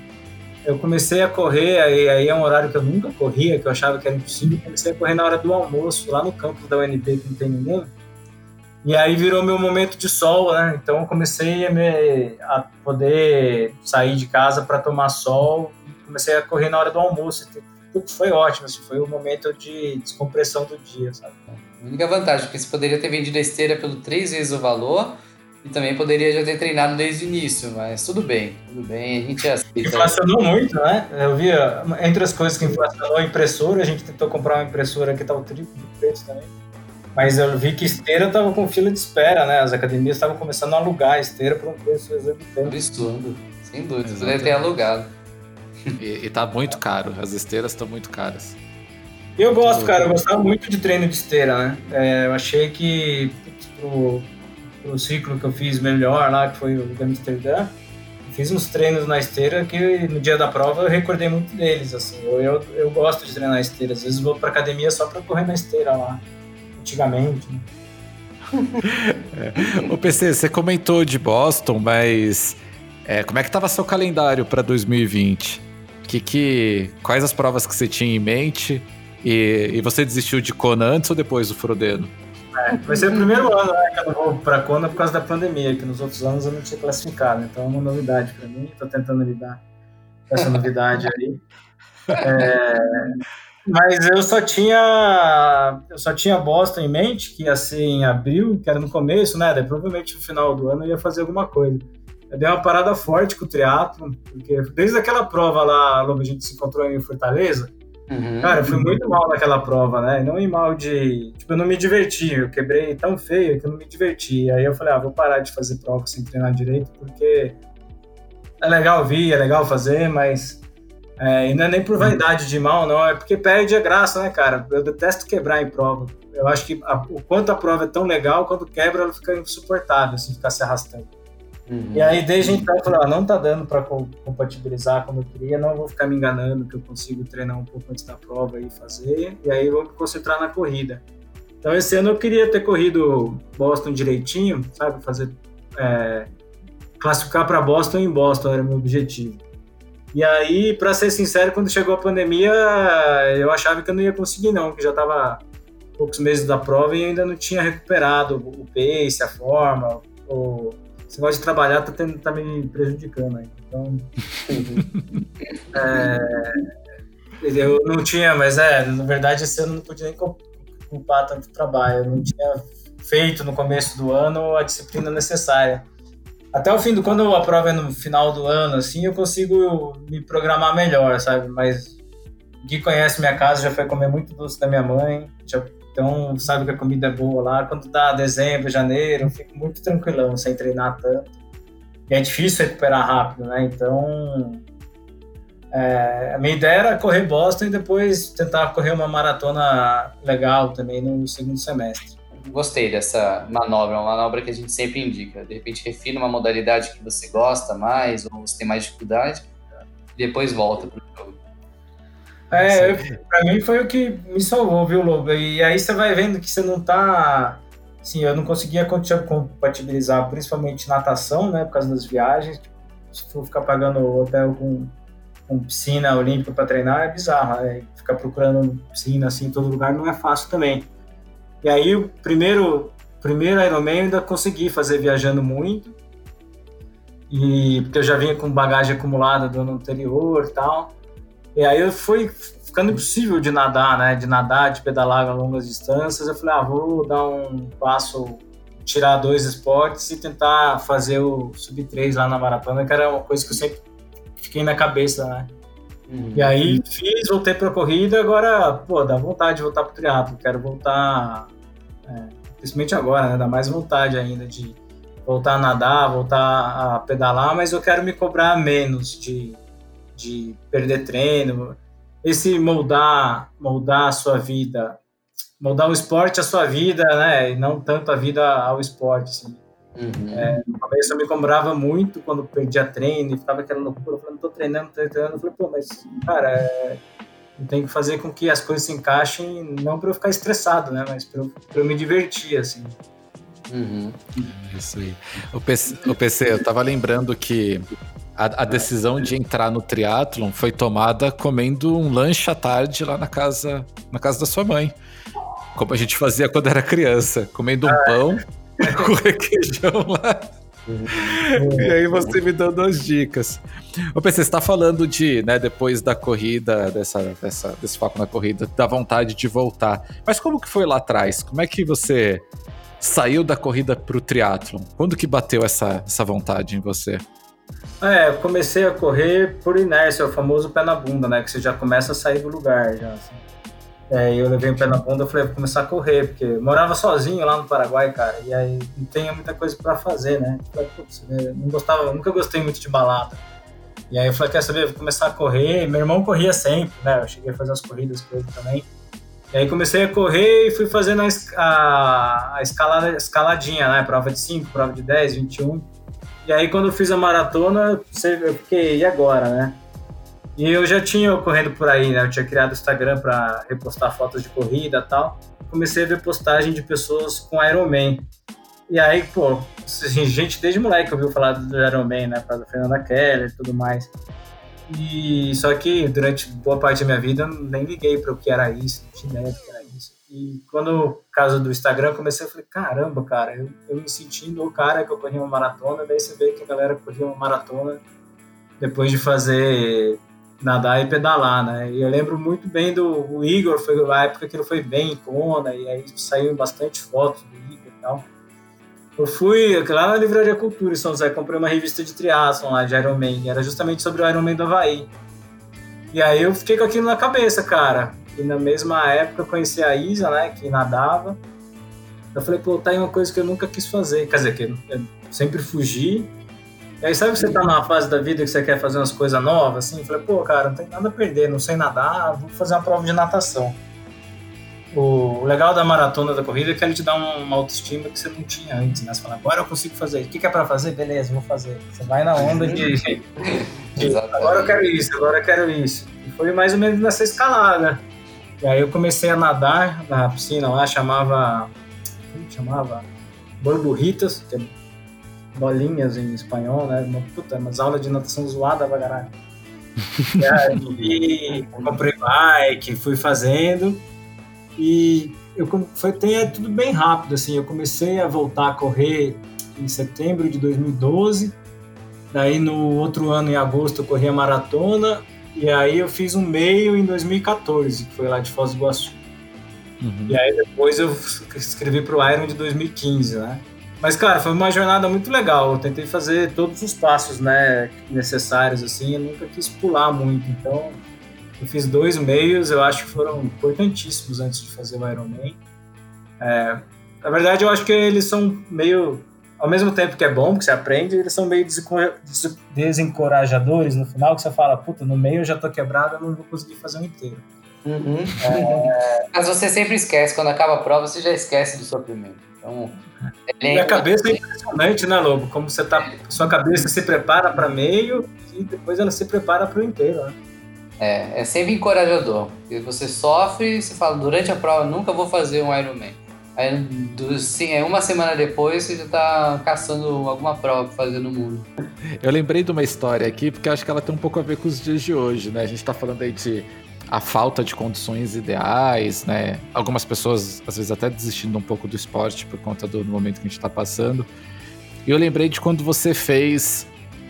eu comecei a correr, aí, aí, é um horário que eu nunca corria, que eu achava que era impossível. Comecei a correr na hora do almoço, lá no campo da UNB, que não tem ninguém. E aí virou meu momento de sol, né? Então eu comecei a, me, a poder sair de casa para tomar sol. Comecei a correr na hora do almoço. Tudo foi ótimo, assim, foi o um momento de descompressão do dia, sabe? A única vantagem, porque você poderia ter vendido a esteira pelo três vezes o valor e também poderia já ter treinado desde o início, mas tudo bem, tudo bem, a gente aceita. Inflacionou muito, né? Eu vi, entre as coisas que inflacionou a impressora, a gente tentou comprar uma impressora que tá triplo de preço também. Mas eu vi que esteira estava com fila de espera, né? As academias estavam começando a alugar a esteira por um preço exorbitante. Absurdo, sem dúvida. Deve ter alugado. E, e tá muito caro, as esteiras estão muito caras. Eu gosto, cara, eu gostava muito de treino de esteira, né? É, eu achei que pro, o ciclo que eu fiz melhor lá, que foi o de Amsterdã, fiz uns treinos na esteira que no dia da prova eu recordei muito deles, assim. Eu, eu, eu gosto de treinar esteira, às vezes vou pra academia só pra correr na esteira lá, antigamente. Né? é. O PC, você comentou de Boston, mas é, como é que tava seu calendário para 2020? Que, que, quais as provas que você tinha em mente? E, e você desistiu de Kona antes ou depois do Frodeno? É, vai ser o primeiro ano né, que eu não vou para Kona por causa da pandemia, que nos outros anos eu não tinha classificado. Então é uma novidade para mim, estou tentando lidar com essa novidade aí. É, mas eu só tinha eu só tinha Boston em mente, que ia ser em abril, que era no começo, né? Daí, provavelmente no final do ano eu ia fazer alguma coisa. Eu dei uma parada forte com o triatlo, porque desde aquela prova lá, a gente se encontrou em Fortaleza, Uhum. Cara, eu fui muito mal naquela prova, né? Não em mal de. Tipo, eu não me diverti. Eu quebrei tão feio que eu não me diverti. Aí eu falei, ah, vou parar de fazer prova sem treinar direito, porque é legal vir, é legal fazer, mas. É, e não é nem por vaidade de mal, não, é porque perde a graça, né, cara? Eu detesto quebrar em prova. Eu acho que a, o quanto a prova é tão legal, quando quebra, ela fica insuportável, assim, ficar se arrastando. Uhum. E aí, desde então, eu falei, ah, não tá dando para compatibilizar como eu queria, não vou ficar me enganando que eu consigo treinar um pouco antes da prova e fazer, e aí vou me concentrar na corrida. Então, esse ano eu queria ter corrido Boston direitinho, sabe? Fazer. É, classificar para Boston em Boston era meu objetivo. E aí, para ser sincero, quando chegou a pandemia, eu achava que eu não ia conseguir, não, que já tava poucos meses da prova e ainda não tinha recuperado o pace, a forma, o esse negócio de trabalhar tá, tendo, tá me prejudicando aí. Então. é, eu não tinha, mas é, na verdade esse ano não podia nem culpar tanto trabalho. Eu não tinha feito no começo do ano a disciplina necessária. Até o fim do quando a prova é no final do ano, assim, eu consigo me programar melhor, sabe? Mas quem conhece minha casa já foi comer muito doce da minha mãe, já então, sabe que a comida é boa lá. Quando dá dezembro, janeiro, eu fico muito tranquilão, sem treinar tanto. E é difícil recuperar rápido, né? Então, é, a minha ideia era correr Boston e depois tentar correr uma maratona legal também no segundo semestre. Gostei dessa manobra, uma manobra que a gente sempre indica. De repente, refina uma modalidade que você gosta mais ou você tem mais dificuldade, e depois volta para o jogo. É, pra mim foi o que me salvou, viu, Lobo? E aí você vai vendo que você não tá. sim, eu não conseguia compatibilizar, principalmente natação, né, por causa das viagens. Se for ficar pagando hotel com, com piscina olímpica para treinar, é bizarro. Né? Ficar procurando piscina assim em todo lugar não é fácil também. E aí, o primeiro, primeiro Ironman eu ainda consegui fazer viajando muito. E porque eu já vinha com bagagem acumulada do ano anterior e tal. E aí eu fui ficando impossível de nadar, né? De nadar, de pedalar a longas distâncias. Eu falei, ah, vou dar um passo, tirar dois esportes e tentar fazer o sub-3 lá na maratona, que era uma coisa que eu sempre fiquei na cabeça, né? Uhum. E aí fiz, voltei pra corrida, agora, pô, dá vontade de voltar pro triatlo. Quero voltar, principalmente agora, né? Dá mais vontade ainda de voltar a nadar, voltar a pedalar, mas eu quero me cobrar menos de, de perder treino esse moldar, moldar a sua vida, moldar o esporte à sua vida, né? E não tanto a vida ao esporte, assim. Uhum. É, no começo eu me cobrava muito quando perdia treino e ficava aquela loucura, não tô treinando, tô treinando. Eu falei, pô, mas, cara, é, eu tenho que fazer com que as coisas se encaixem, não para eu ficar estressado, né? Mas para eu, eu, me divertir, assim. Uhum. Isso aí. O PC, o PC, eu tava lembrando que a, a, decisão de entrar no triatlon foi tomada comendo um lanche à tarde lá na casa, na casa da sua mãe. Como a gente fazia quando era criança, comendo um ah, pão é. com requeijão lá. E aí você me dando as dicas. Ô PC, você está falando de, né, depois da corrida, dessa, dessa, desse foco na corrida, da vontade de voltar. Mas como que foi lá atrás? Como é que você saiu da corrida para o triatlon? Quando que bateu essa, essa vontade em você? É, eu comecei a correr por inércia, o famoso pé na bunda, né? Que você já começa a sair do lugar, já, assim. É, eu levei o pé na bunda e falei, vou começar a correr, porque morava sozinho lá no Paraguai, cara, e aí não tinha muita coisa para fazer, né? falei, putz, não gostava, nunca gostei muito de balada. E aí eu falei, quer saber, vou começar a correr. Meu irmão corria sempre, né? Eu cheguei a fazer as corridas com ele também. E aí comecei a correr e fui fazendo a, a, a escalada, escaladinha, né? Prova de 5, prova de 10, 21. E aí quando eu fiz a maratona, eu fiquei, e agora, né? E eu já tinha correndo por aí, né? Eu tinha criado o Instagram para repostar fotos de corrida e tal. Comecei a ver postagem de pessoas com Ironman. E aí, pô, assim, gente desde moleque ouviu falar do Ironman, né? Para Fernanda Keller e tudo mais. E só que durante boa parte da minha vida eu nem liguei para o que era isso, não tinha ideia do que era e quando o caso do Instagram comecei, eu falei, caramba, cara, eu, eu me sentindo o cara que eu corri uma maratona, daí você vê que a galera corria uma maratona depois de fazer nadar e pedalar, né? E eu lembro muito bem do Igor, foi a época que ele foi bem em Kona, e aí saiu bastante fotos do Igor e tal. Eu fui lá na Livraria Cultura em São José, comprei uma revista de triatlon lá, de Ironman, era justamente sobre o Ironman do Havaí. E aí eu fiquei com aquilo na cabeça, cara. E na mesma época eu conheci a Isa, né, que nadava. Eu falei, pô, tá aí uma coisa que eu nunca quis fazer. Quer dizer, que eu sempre fugi. E aí sabe que você tá numa fase da vida que você quer fazer umas coisas novas, assim? Eu falei, pô, cara, não tem nada a perder, não sei nadar, vou fazer uma prova de natação. O legal da maratona da corrida é que ele te dá uma autoestima que você não tinha antes, né? Você fala, agora eu consigo fazer. O que, é para fazer? Beleza, vou fazer. Você vai na onda de, de agora eu quero isso, agora eu quero isso. E foi mais ou menos nessa escalada. E aí eu comecei a nadar na piscina lá, chamava. Como chamava? Borburritas, que é bolinhas em espanhol, né? Uma, puta, umas aulas de natação zoada pra caralho. e aí comprei bike, fui fazendo. E eu foi tem tudo bem rápido assim. Eu comecei a voltar a correr em setembro de 2012. Daí no outro ano, em agosto, eu corri a maratona e aí eu fiz um meio em 2014, que foi lá de Foz do Iguaçu. Uhum. E aí depois eu escrevi para o Iron de 2015, né? Mas, cara, foi uma jornada muito legal. Eu tentei fazer todos os passos né, necessários, assim. Eu nunca quis pular muito. Então, eu fiz dois meios, eu acho que foram importantíssimos antes de fazer o Ironman. É, na verdade, eu acho que eles são meio ao mesmo tempo que é bom, porque você aprende, eles são meio desencorajadores no final, que você fala, puta, no meio eu já tô quebrado, eu não vou conseguir fazer um inteiro. Uhum. É... Mas você sempre esquece, quando acaba a prova, você já esquece do sofrimento. Então, é a cabeça é impressionante, né, Lobo? Como você tá, sua cabeça se prepara para meio e depois ela se prepara para o inteiro, né? É, é sempre encorajador. Porque você sofre, você fala, durante a prova, nunca vou fazer um Ironman. Aí, do, sim, é uma semana depois, você já tá caçando alguma prova pra fazer no mundo. Eu lembrei de uma história aqui, porque acho que ela tem um pouco a ver com os dias de hoje, né? A gente tá falando aí de a falta de condições ideais, né? Algumas pessoas, às vezes, até desistindo um pouco do esporte por conta do momento que a gente tá passando. E eu lembrei de quando você fez.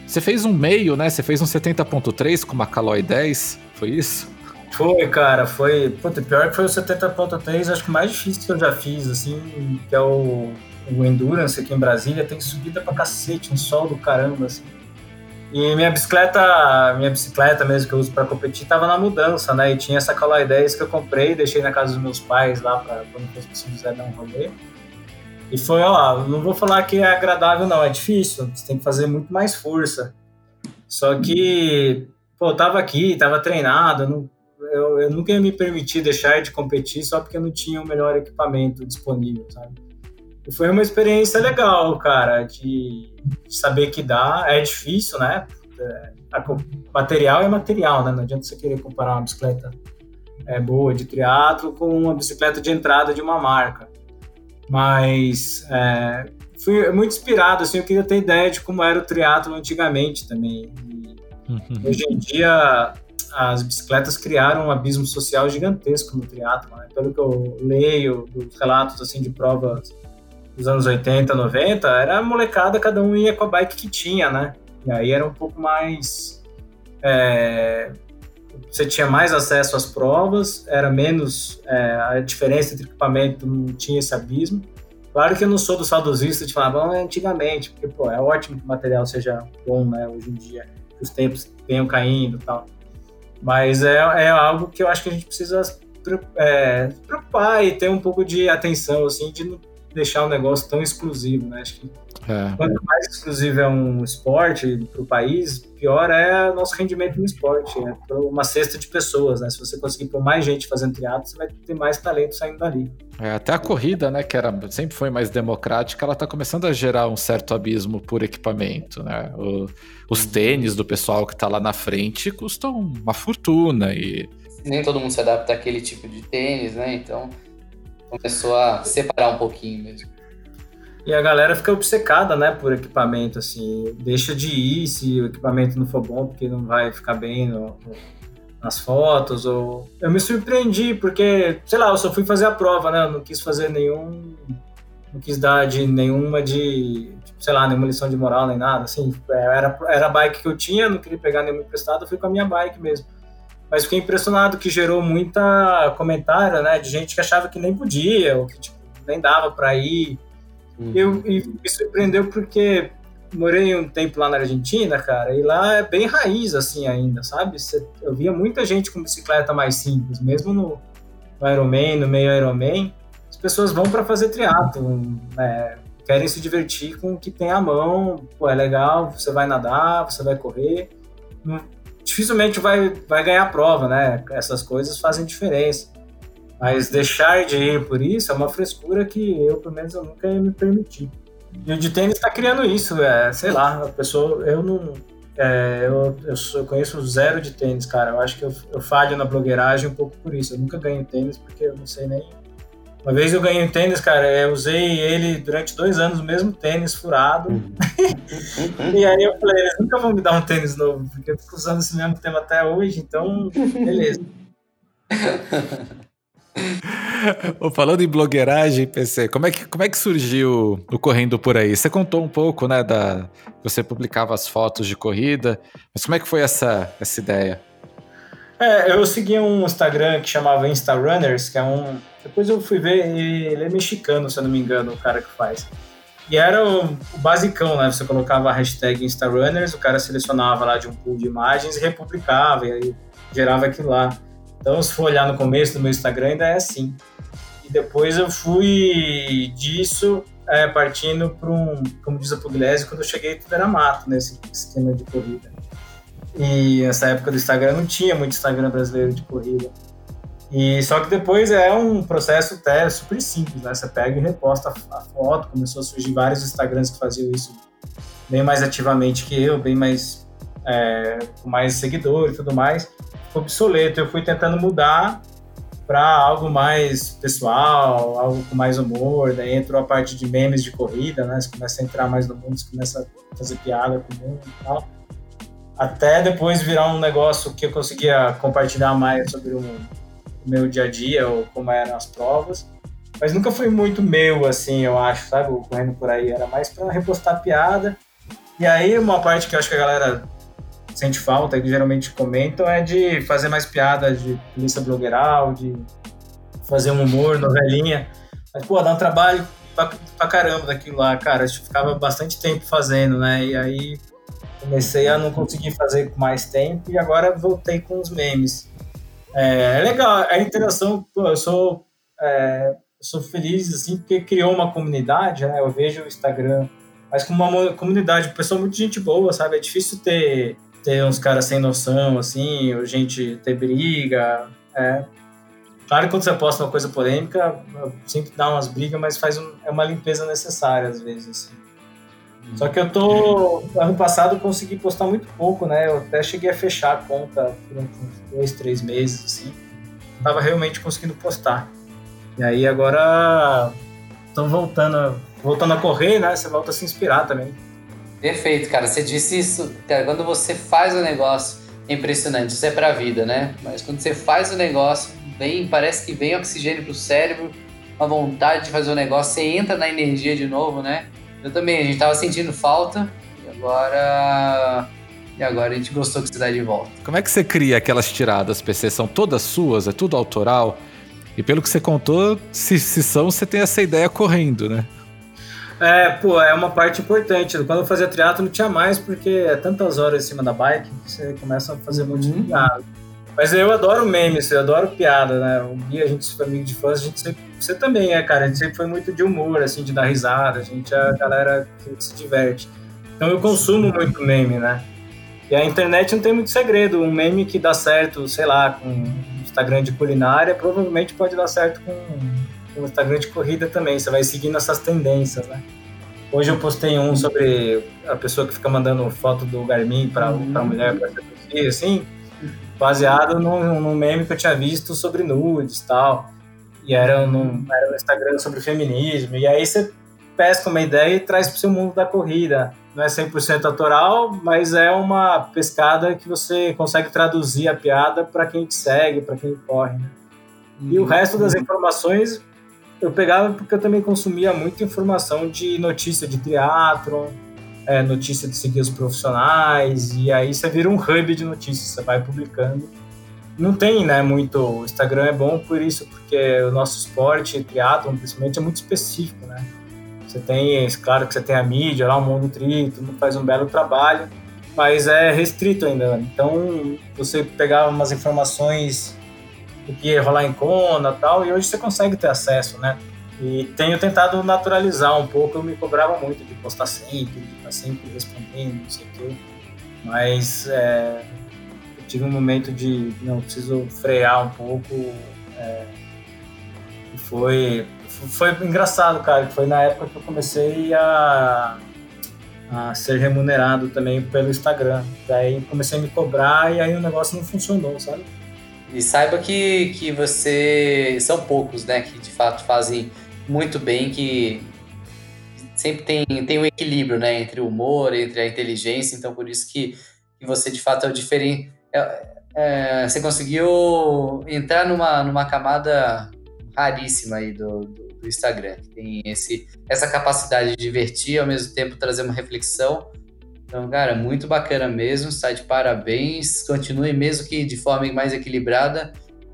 Você fez um meio, né? Você fez um 70.3 com uma Caloi 10, foi isso? Foi, cara, foi. Puta, pior que foi o 70.3, acho que o mais difícil que eu já fiz, assim, que é o, o Endurance aqui em Brasília, tem subida pra cacete, um sol do caramba, assim. E minha bicicleta, minha bicicleta mesmo que eu uso para competir, tava na mudança, né? E tinha essa Caloi 10 que eu comprei, deixei na casa dos meus pais lá para quando fosse preciso dar um rolê. E foi, ó, não vou falar que é agradável, não, é difícil, você tem que fazer muito mais força. Só que, pô, eu tava aqui, tava treinado, não, eu, eu nunca ia me permitir deixar de competir só porque eu não tinha o melhor equipamento disponível, sabe? E foi uma experiência legal, cara, de, de saber que dá. É difícil, né? É, material é material, né? Não adianta você querer comparar uma bicicleta é, boa de triatlo com uma bicicleta de entrada de uma marca. Mas é, fui muito inspirado, assim, eu queria ter ideia de como era o triatlo antigamente também. Hoje em dia, as bicicletas criaram um abismo social gigantesco no triatlo, né? Pelo que eu leio dos relatos assim de provas dos anos 80, 90, era molecada, cada um ia com a bike que tinha, né? E aí era um pouco mais é, você tinha mais acesso às provas, era menos é, a diferença entre equipamento, não tinha esse abismo. Claro que eu não sou do saudosista de falar, bom, é antigamente, porque pô, é ótimo que o material seja bom, né, hoje em dia, que os tempos venham caindo e tal. Mas é, é algo que eu acho que a gente precisa é, preocupar e ter um pouco de atenção, assim, de deixar o negócio tão exclusivo, né? Acho que é. quanto mais exclusivo é um esporte para o país, pior é o nosso rendimento no esporte. É uma cesta de pessoas, né? Se você conseguir pôr mais gente fazendo triatlo, você vai ter mais talento saindo dali. É, até a corrida, né, que era, sempre foi mais democrática, ela está começando a gerar um certo abismo por equipamento, né? O, os tênis do pessoal que está lá na frente custam uma fortuna e... Nem todo mundo se adapta àquele tipo de tênis, né? Então começou a separar um pouquinho mesmo. E a galera fica obcecada, né, por equipamento, assim, deixa de ir se o equipamento não for bom, porque não vai ficar bem no, nas fotos, ou... Eu me surpreendi, porque, sei lá, eu só fui fazer a prova, né, eu não quis fazer nenhum... Não quis dar de nenhuma de, tipo, sei lá, nenhuma lição de moral, nem nada, assim, era, era a bike que eu tinha, não queria pegar nenhuma emprestada, eu fui com a minha bike mesmo mas fiquei impressionado que gerou muita comentário, né, de gente que achava que nem podia, ou que tipo, nem dava para ir. Uhum. Eu, e me surpreendeu porque morei um tempo lá na Argentina, cara, e lá é bem raiz, assim, ainda, sabe? Eu via muita gente com bicicleta mais simples, mesmo no, no Ironman, no meio Ironman, as pessoas vão para fazer triatlo, né? querem se divertir com o que tem à mão, pô, é legal, você vai nadar, você vai correr, dificilmente vai, vai ganhar a prova, né? Essas coisas fazem diferença. Mas deixar de ir por isso é uma frescura que eu, pelo menos, eu nunca ia me permitir. E o de tênis está criando isso, é, sei lá, a pessoa, eu não, é, eu, eu, eu, conheço zero de tênis, cara. Eu acho que eu, eu falho na blogueiragem um pouco por isso. Eu nunca ganho tênis porque eu não sei nem uma vez eu ganhei um tênis, cara, eu usei ele durante dois anos, o mesmo tênis furado. Uhum. e aí eu falei, eles nunca vão me dar um tênis novo, porque eu fico usando esse mesmo tema até hoje, então, beleza. Falando em blogueiragem, PC, como é que, como é que surgiu o Correndo Por Aí? Você contou um pouco, né, da... Você publicava as fotos de corrida, mas como é que foi essa, essa ideia? É, eu segui um Instagram que chamava Instarunners, que é um depois eu fui ver, ele é mexicano, se eu não me engano, o cara que faz. E era o, basicão, né? Você colocava a hashtag InstaRunners, o cara selecionava lá de um pool de imagens e republicava, e aí gerava aquilo lá. Então, se for olhar no começo do meu Instagram, ainda é assim. E depois eu fui disso é, partindo para um, como diz a Pugliese, quando eu cheguei tudo era mato, nesse esquema de corrida. E nessa época do Instagram não tinha muito Instagram brasileiro de corrida. E só que depois é um processo até super simples, né? Você pega e reposta a foto, começou a surgir vários Instagrams que faziam isso bem mais ativamente que eu, bem mais é, com mais seguidores e tudo mais. Ficou obsoleto. Eu fui tentando mudar para algo mais pessoal, algo com mais humor. Daí entrou a parte de memes de corrida, né? Você começa a entrar mais no mundo, você começa a fazer piada com o mundo e tal. Até depois virar um negócio que eu conseguia compartilhar mais sobre o meu dia a dia ou como eram as provas. Mas nunca foi muito meu, assim, eu acho, sabe? Correndo por aí. Era mais para repostar piada. E aí, uma parte que eu acho que a galera sente falta, que geralmente comentam, é de fazer mais piada de polícia blogueiral, de fazer um humor, novelinha. Mas, pô, dá um trabalho pra, pra caramba daquilo lá, cara. Eu ficava bastante tempo fazendo, né? E aí comecei a não conseguir fazer com mais tempo e agora voltei com os memes. É, é legal, a interação, pô, eu sou, é, sou feliz, assim, porque criou uma comunidade, né? Eu vejo o Instagram, mas como uma comunidade, pessoa muito gente boa, sabe? É difícil ter ter uns caras sem noção, assim, ou gente ter briga. É. Claro que quando você posta uma coisa polêmica, sempre dá umas brigas, mas faz um, é uma limpeza necessária às vezes. Assim. Só que eu tô. Ano passado eu consegui postar muito pouco, né? Eu até cheguei a fechar a conta por uns dois, três meses, assim. Não tava realmente conseguindo postar. E aí agora estão voltando, voltando a correr, né? Você volta a se inspirar também. Perfeito, cara. Você disse isso, cara, quando você faz o negócio, é impressionante. Isso é pra vida, né? Mas quando você faz o negócio, vem, parece que vem oxigênio pro cérebro, a vontade de fazer o negócio, você entra na energia de novo, né? Eu também, a gente tava sentindo falta e agora. E agora a gente gostou que você dá de volta. Como é que você cria aquelas tiradas, PC? São todas suas? É tudo autoral? E pelo que você contou, se, se são, você tem essa ideia correndo, né? É, pô, é uma parte importante. Quando eu fazia triatlo não tinha mais, porque é tantas horas em cima da bike que você começa a fazer muito uhum. piada. Mas eu adoro memes, eu adoro piada, né? O Gui, a gente foi amigo de fãs, a gente sempre, você também é, cara, a gente sempre foi muito de humor, assim, de dar risada, a gente é a galera que se diverte. Então eu consumo muito meme, né? E a internet não tem muito segredo, um meme que dá certo, sei lá, com Instagram de culinária, provavelmente pode dar certo com o Instagram de corrida também, você vai seguindo essas tendências, né? Hoje eu postei um sobre a pessoa que fica mandando foto do Garmin para uhum. a mulher para seduzir, assim, baseado num, num, meme que eu tinha visto sobre nudes e tal. E era no, era no Instagram sobre feminismo. E aí você pesca uma ideia e traz para o seu mundo da corrida. Não é 100% autoral, mas é uma pescada que você consegue traduzir a piada para quem te segue, para quem corre. Né? E o uhum. resto das informações eu pegava porque eu também consumia muita informação de notícia de triatlon, é, notícia de seguir os profissionais, e aí você vira um hub de notícias, você vai publicando. Não tem, né, muito... O Instagram é bom por isso, porque o nosso esporte, triatlon, principalmente, é muito específico, né? Você tem, claro que você tem a mídia lá, o Mundo Tri, todo mundo faz um belo trabalho, mas é restrito ainda. Né? Então, você pegar umas informações do que ia rolar em Kona e tal, e hoje você consegue ter acesso, né? E tenho tentado naturalizar um pouco, eu me cobrava muito de postar sempre, de estar sempre respondendo, não sei o quê. Mas é, eu tive um momento de, não, preciso frear um pouco. É, e foi, foi engraçado, cara, foi na época que eu comecei a, a ser remunerado também pelo Instagram. Daí comecei a me cobrar e aí o negócio não funcionou, sabe? E saiba que, que você. São poucos, né? Que de fato fazem muito bem, que sempre tem, tem um equilíbrio, né? Entre o humor, entre a inteligência. Então, por isso que, que você de fato é o diferente. É, é, você conseguiu entrar numa, numa camada raríssima aí do, do, do Instagram. Que tem esse, essa capacidade de divertir, ao mesmo tempo trazer uma reflexão então, cara, muito bacana mesmo, está de parabéns. Continue mesmo que de forma mais equilibrada,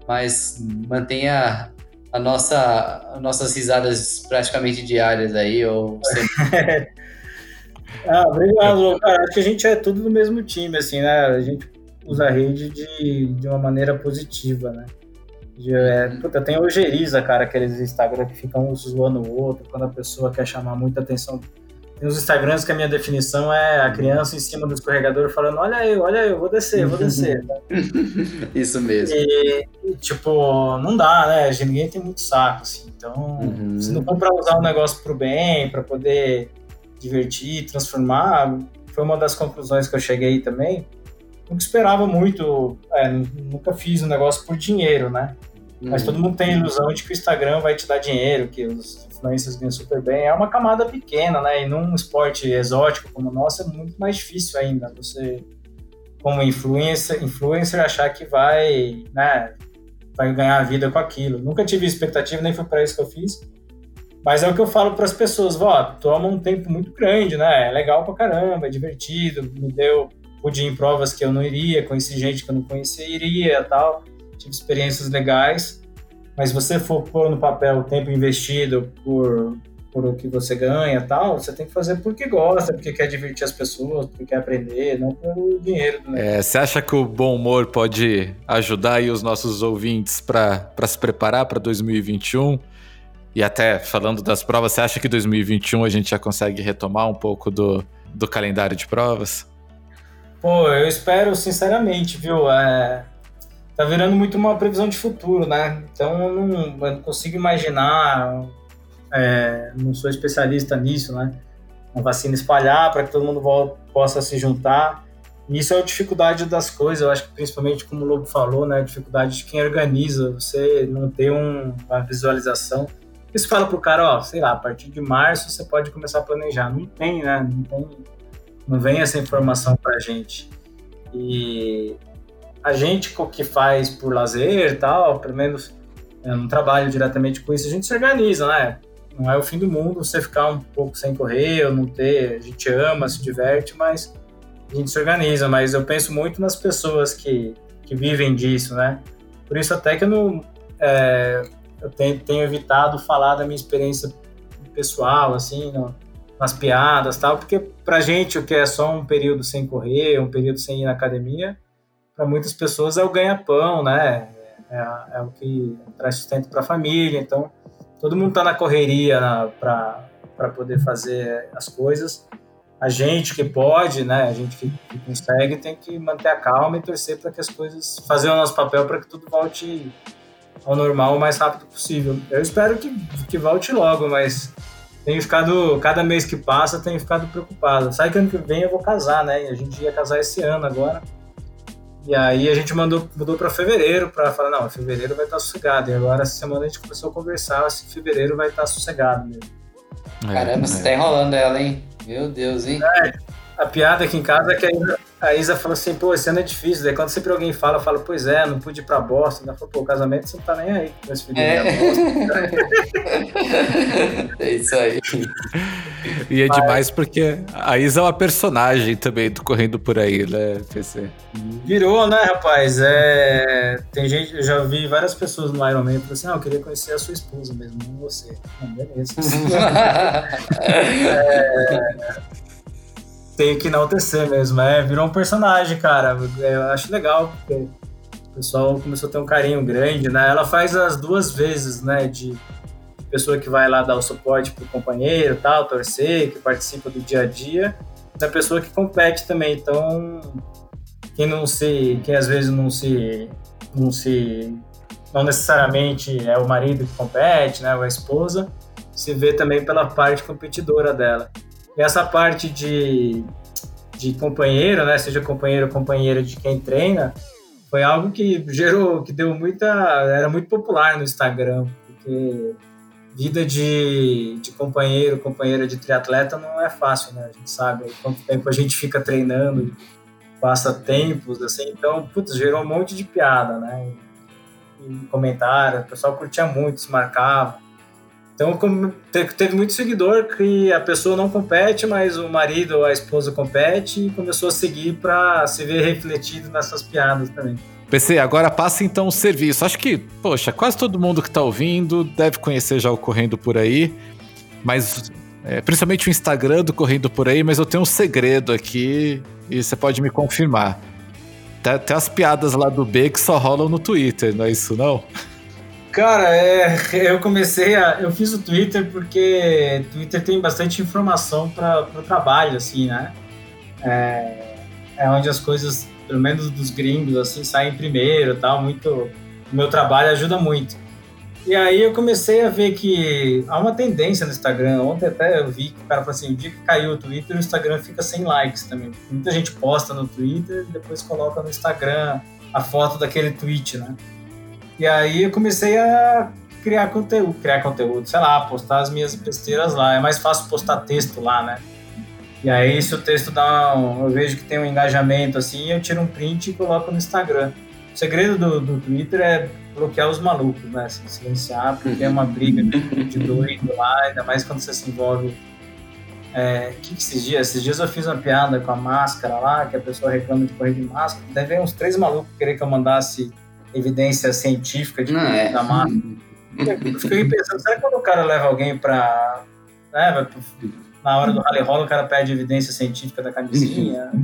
mas mantenha a nossa, as nossas risadas praticamente diárias aí, ou sempre. ah, obrigado, cara. Acho que a gente é tudo do mesmo time, assim, né? A gente usa a rede de, de uma maneira positiva, né? De, é, uhum. puta, tem ojeriza, cara, aqueles Instagram que ficam um zoando o outro, quando a pessoa quer chamar muita atenção uns Instagrams que a minha definição é a criança em cima do escorregador falando: Olha eu, olha eu, vou descer, vou descer. Isso mesmo. E, tipo, não dá, né? Ninguém tem muito saco, assim. Então, uhum. se não for pra usar o um negócio pro bem, para poder divertir, transformar, foi uma das conclusões que eu cheguei também. Nunca esperava muito, é, nunca fiz um negócio por dinheiro, né? Mas todo mundo tem a ilusão de que o Instagram vai te dar dinheiro, que os influencers ganham super bem. É uma camada pequena, né? E num esporte exótico como o nosso é muito mais difícil ainda. Você, como influencer, influencer achar que vai, né, vai ganhar a vida com aquilo. Nunca tive expectativa, nem foi para isso que eu fiz. Mas é o que eu falo para as pessoas, ó, toma um tempo muito grande, né? É legal pra caramba, é divertido, me deu pude ir em provas que eu não iria, conheci gente que eu não conhecia, iria, tal. Tive experiências legais. Mas se você for pôr no papel o tempo investido por por o que você ganha tal, você tem que fazer porque gosta, porque quer divertir as pessoas, porque quer aprender, não pelo dinheiro. Né? É, você acha que o bom humor pode ajudar aí os nossos ouvintes para se preparar para 2021? E até falando das provas, você acha que 2021 a gente já consegue retomar um pouco do, do calendário de provas? Pô, eu espero sinceramente, viu? É, tá virando muito uma previsão de futuro, né? Então eu não, eu não consigo imaginar é, não sou especialista nisso, né? A vacina espalhar para que todo mundo possa se juntar. Isso é a dificuldade das coisas, eu acho que principalmente como o Lobo falou, né? A dificuldade de quem organiza, você não ter um, uma visualização. Isso fala pro cara, ó, sei lá, a partir de março você pode começar a planejar. Não tem, né? Não, tem, não vem essa informação pra gente. E a gente que faz por lazer e tal, pelo menos eu não trabalho diretamente com isso, a gente se organiza, né? não é o fim do mundo você ficar um pouco sem correr ou não ter. A gente ama, se diverte, mas a gente se organiza. Mas eu penso muito nas pessoas que, que vivem disso, né? Por isso até que eu não. É, eu tenho, tenho, evitado falar da minha experiência pessoal, assim, no, nas piadas tal, porque pra gente o que é só um período sem correr, um período sem ir na academia, para muitas pessoas é o ganha-pão, né? É, é, o que traz sustento para a família. Então, todo mundo está na correria para poder fazer as coisas. A gente que pode, né, a gente que, que consegue, tem que manter a calma e torcer para que as coisas, fazer o nosso papel para que tudo volte ao normal o mais rápido possível. Eu espero que, que volte logo, mas tenho ficado, cada mês que passa, tenho ficado preocupado. Sabe que ano que vem eu vou casar, né? A gente ia casar esse ano agora. E aí a gente mandou, mudou para fevereiro para falar, não, fevereiro vai estar tá sossegado. E agora essa semana a gente começou a conversar se fevereiro vai estar tá sossegado mesmo. É, Caramba, é. você tá enrolando ela, hein? Meu Deus, hein? É, a piada aqui em casa é que a Isa, a Isa fala assim, pô, esse ano é difícil. Daí quando sempre alguém fala, fala, pois é, não pude ir pra Boston. Ela falou, pô, o casamento você não tá nem aí com esse filho é. é isso aí. E é Mas... demais porque a Isa é uma personagem também do Correndo Por Aí, né, PC? Virou, né, rapaz? É... Tem gente, eu já vi várias pessoas no Iron Man falaram assim, ah, eu queria conhecer a sua esposa mesmo, não você. Não, beleza. é tem que enaltecer mesmo. É, virou um personagem, cara. Eu acho legal, porque o pessoal começou a ter um carinho grande, né? Ela faz as duas vezes, né? De pessoa que vai lá dar o suporte pro companheiro tal, torcer, que participa do dia a dia, da pessoa que compete também. Então, quem não se. Quem às vezes não se. não se. não necessariamente é o marido que compete, né? Ou a esposa, se vê também pela parte competidora dela. E essa parte de, de companheiro, né, seja companheiro ou companheira de quem treina, foi algo que gerou, que deu muita, era muito popular no Instagram, porque vida de, de companheiro, companheira de triatleta não é fácil, né? A gente sabe quanto tempo a gente fica treinando, passa tempos, assim, então, putz, gerou um monte de piada, né? E, e comentário, o pessoal curtia muito, se marcava. Então teve muito seguidor que a pessoa não compete, mas o marido ou a esposa compete e começou a seguir para se ver refletido nessas piadas também. PC, agora passa então o serviço. Acho que, poxa, quase todo mundo que está ouvindo deve conhecer já o Correndo Por Aí, mas é, principalmente o Instagram do Correndo Por Aí, mas eu tenho um segredo aqui e você pode me confirmar. Tem, tem as piadas lá do B que só rolam no Twitter, não é isso não? Cara, é, eu comecei a. Eu fiz o Twitter porque Twitter tem bastante informação para o trabalho, assim, né? É, é, onde as coisas, pelo menos dos gringos, assim, saem primeiro tal. Muito. O meu trabalho ajuda muito. E aí eu comecei a ver que há uma tendência no Instagram. Ontem até eu vi que o cara falou assim: o dia que caiu o Twitter, o Instagram fica sem likes também. Muita gente posta no Twitter e depois coloca no Instagram a foto daquele tweet, né? E aí eu comecei a criar conteúdo, criar conteúdo, sei lá, postar as minhas besteiras lá. É mais fácil postar texto lá, né? E aí, se o texto dá um, eu vejo que tem um engajamento assim, eu tiro um print e coloco no Instagram. O segredo do, do Twitter é bloquear os malucos, né? Assim, silenciar, porque é uma briga de doido lá, ainda mais quando você se envolve. É, que, que esses dias? Esses dias eu fiz uma piada com a máscara lá, que a pessoa reclama de correr de máscara. Deve uns três malucos querer que eu mandasse evidência científica de Não, é. da máscara. Eu fiquei pensando, será que quando o cara leva alguém pra. Né, na hora do rally roll, o cara pede evidência científica da camisinha?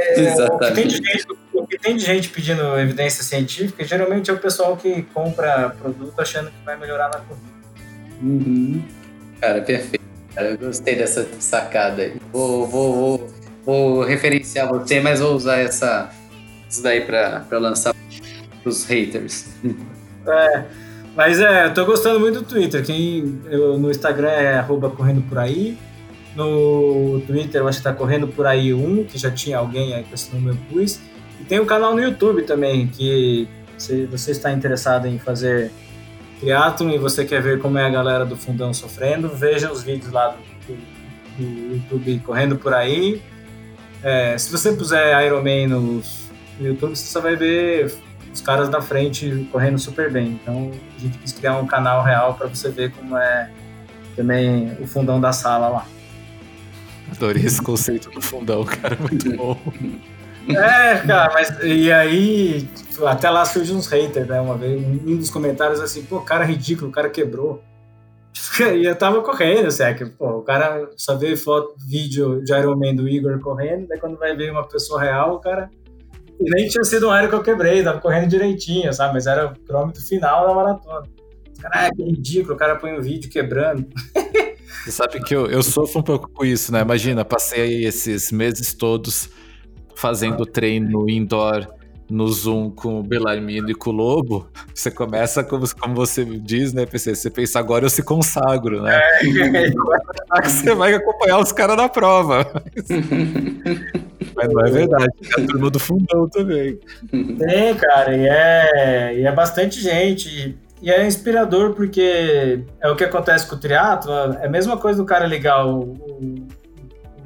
É, o, que tem de gente, o que tem de gente pedindo evidência científica geralmente é o pessoal que compra produto achando que vai melhorar na corrida. Uhum. Cara, perfeito. Cara, eu gostei dessa sacada aí. Vou, vou, vou, vou referenciar você, mas vou usar essa, isso daí pra lançar pros haters. É, mas é, eu tô gostando muito do Twitter. Quem, eu, no Instagram é correndo por aí. No Twitter eu acho que tá correndo por aí um, que já tinha alguém aí com esse nome eu pus. E tem um canal no YouTube também, que se você está interessado em fazer triatlon e você quer ver como é a galera do fundão sofrendo, veja os vídeos lá do, do- YouTube correndo por aí. É, se você puser Ironman no, no YouTube, você só vai ver os caras da frente correndo super bem. Então a gente quis criar um canal real para você ver como é também o fundão da sala lá. Adorei esse conceito do fundão, cara, muito bom. É, cara, mas e aí até lá surge uns haters, né? Uma vez, um dos comentários assim, pô, cara ridículo, o cara quebrou. E eu tava correndo, Sec. Pô, o cara só vê foto, vídeo de Iron Man do Igor correndo, daí quando vai ver uma pessoa real, o cara. Nem tinha sido um Iron que eu quebrei, tava correndo direitinho, sabe? Mas era o quilômetro final da maratona. Os caras, ah, que ridículo, o cara põe um vídeo quebrando. Você sabe que eu, eu sofro um pouco com isso, né? Imagina, passei aí esses meses todos fazendo treino indoor no Zoom com o Belarmino e com o Lobo. Você começa, como, como você diz, né, PC? Você pensa, agora eu se consagro, né? Aí você vai acompanhar os caras na prova. Mas não é verdade, tem a turma do fundão também. Tem, cara, e é, e é bastante gente. E é inspirador porque é o que acontece com o triatlo. É a mesma coisa do cara ligar o, o-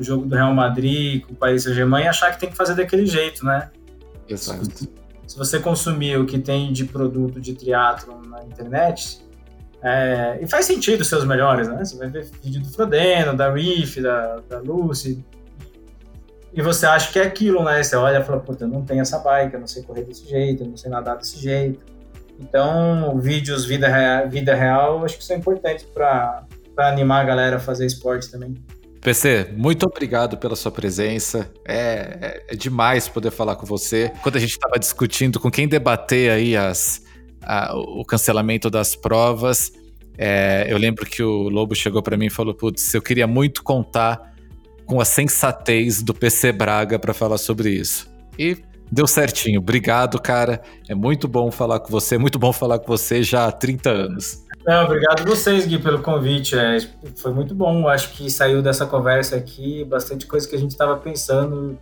o jogo do Real Madrid com o Paris Saint-Germain e achar que tem que fazer daquele jeito, né? Exato. Se você consumir o que tem de produto de triatlo na internet, é, e faz sentido ser os melhores, né? Você vai ver vídeo do Frodeno, da Reef, da, da Lucy, e você acha que é aquilo, né? Você olha e fala, puta, eu não tenho essa bike, eu não sei correr desse jeito, eu não sei nadar desse jeito. Então, vídeos vida real, vida real acho que são importantes para animar a galera a fazer esporte também. PC, muito obrigado pela sua presença. É, é- é demais poder falar com você. Quando a gente estava discutindo com quem debater aí as, a- o cancelamento das provas, é, eu lembro que o Lobo chegou para mim e falou: Putz, eu queria muito contar com a sensatez do PC Braga para falar sobre isso. E deu certinho. Obrigado, cara. É muito bom falar com você. Muito bom falar com você já há 30 anos. Não, obrigado vocês, Gui, pelo convite. É, foi muito bom. Acho que saiu dessa conversa aqui bastante coisa que a gente estava pensando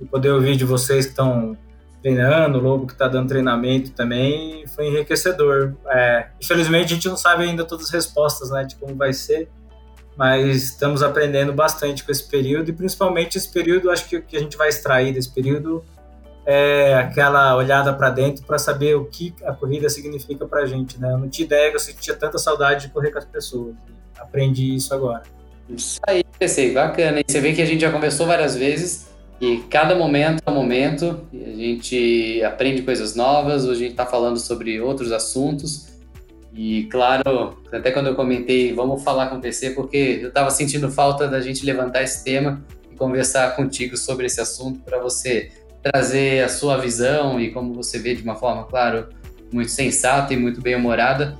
e poder ouvir de vocês que estão treinando, o Lobo que está dando treinamento também, foi enriquecedor. É, infelizmente a gente não sabe ainda todas as respostas, né, de como vai ser, mas estamos aprendendo bastante com esse período e principalmente esse período, acho que o que a gente vai extrair desse período é aquela olhada para dentro para saber o que a corrida significa para a gente, né? Eu não tinha ideia que eu sentia tanta saudade de correr com as pessoas. Aprendi isso agora. Isso aí, PC, bacana. E você vê que a gente já conversou várias vezes e cada momento é um momento, a gente aprende coisas novas, hoje a gente está falando sobre outros assuntos. E claro, até quando eu comentei, vamos falar com PC, porque eu estava sentindo falta da gente levantar esse tema e conversar contigo sobre esse assunto para você trazer a sua visão e como você vê de uma forma, claro, muito sensata e muito bem-humorada,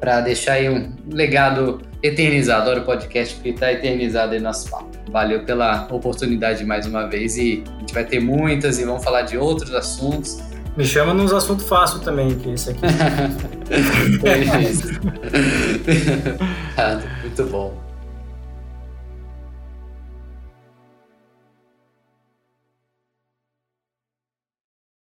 para deixar aí um legado eternizado. Adoro o podcast porque está eternizado aí no nosso papo. Valeu pela oportunidade mais uma vez e a gente vai ter muitas e vamos falar de outros assuntos. Me chama nos assuntos fáceis também, que esse aqui. Isso. Muito bom.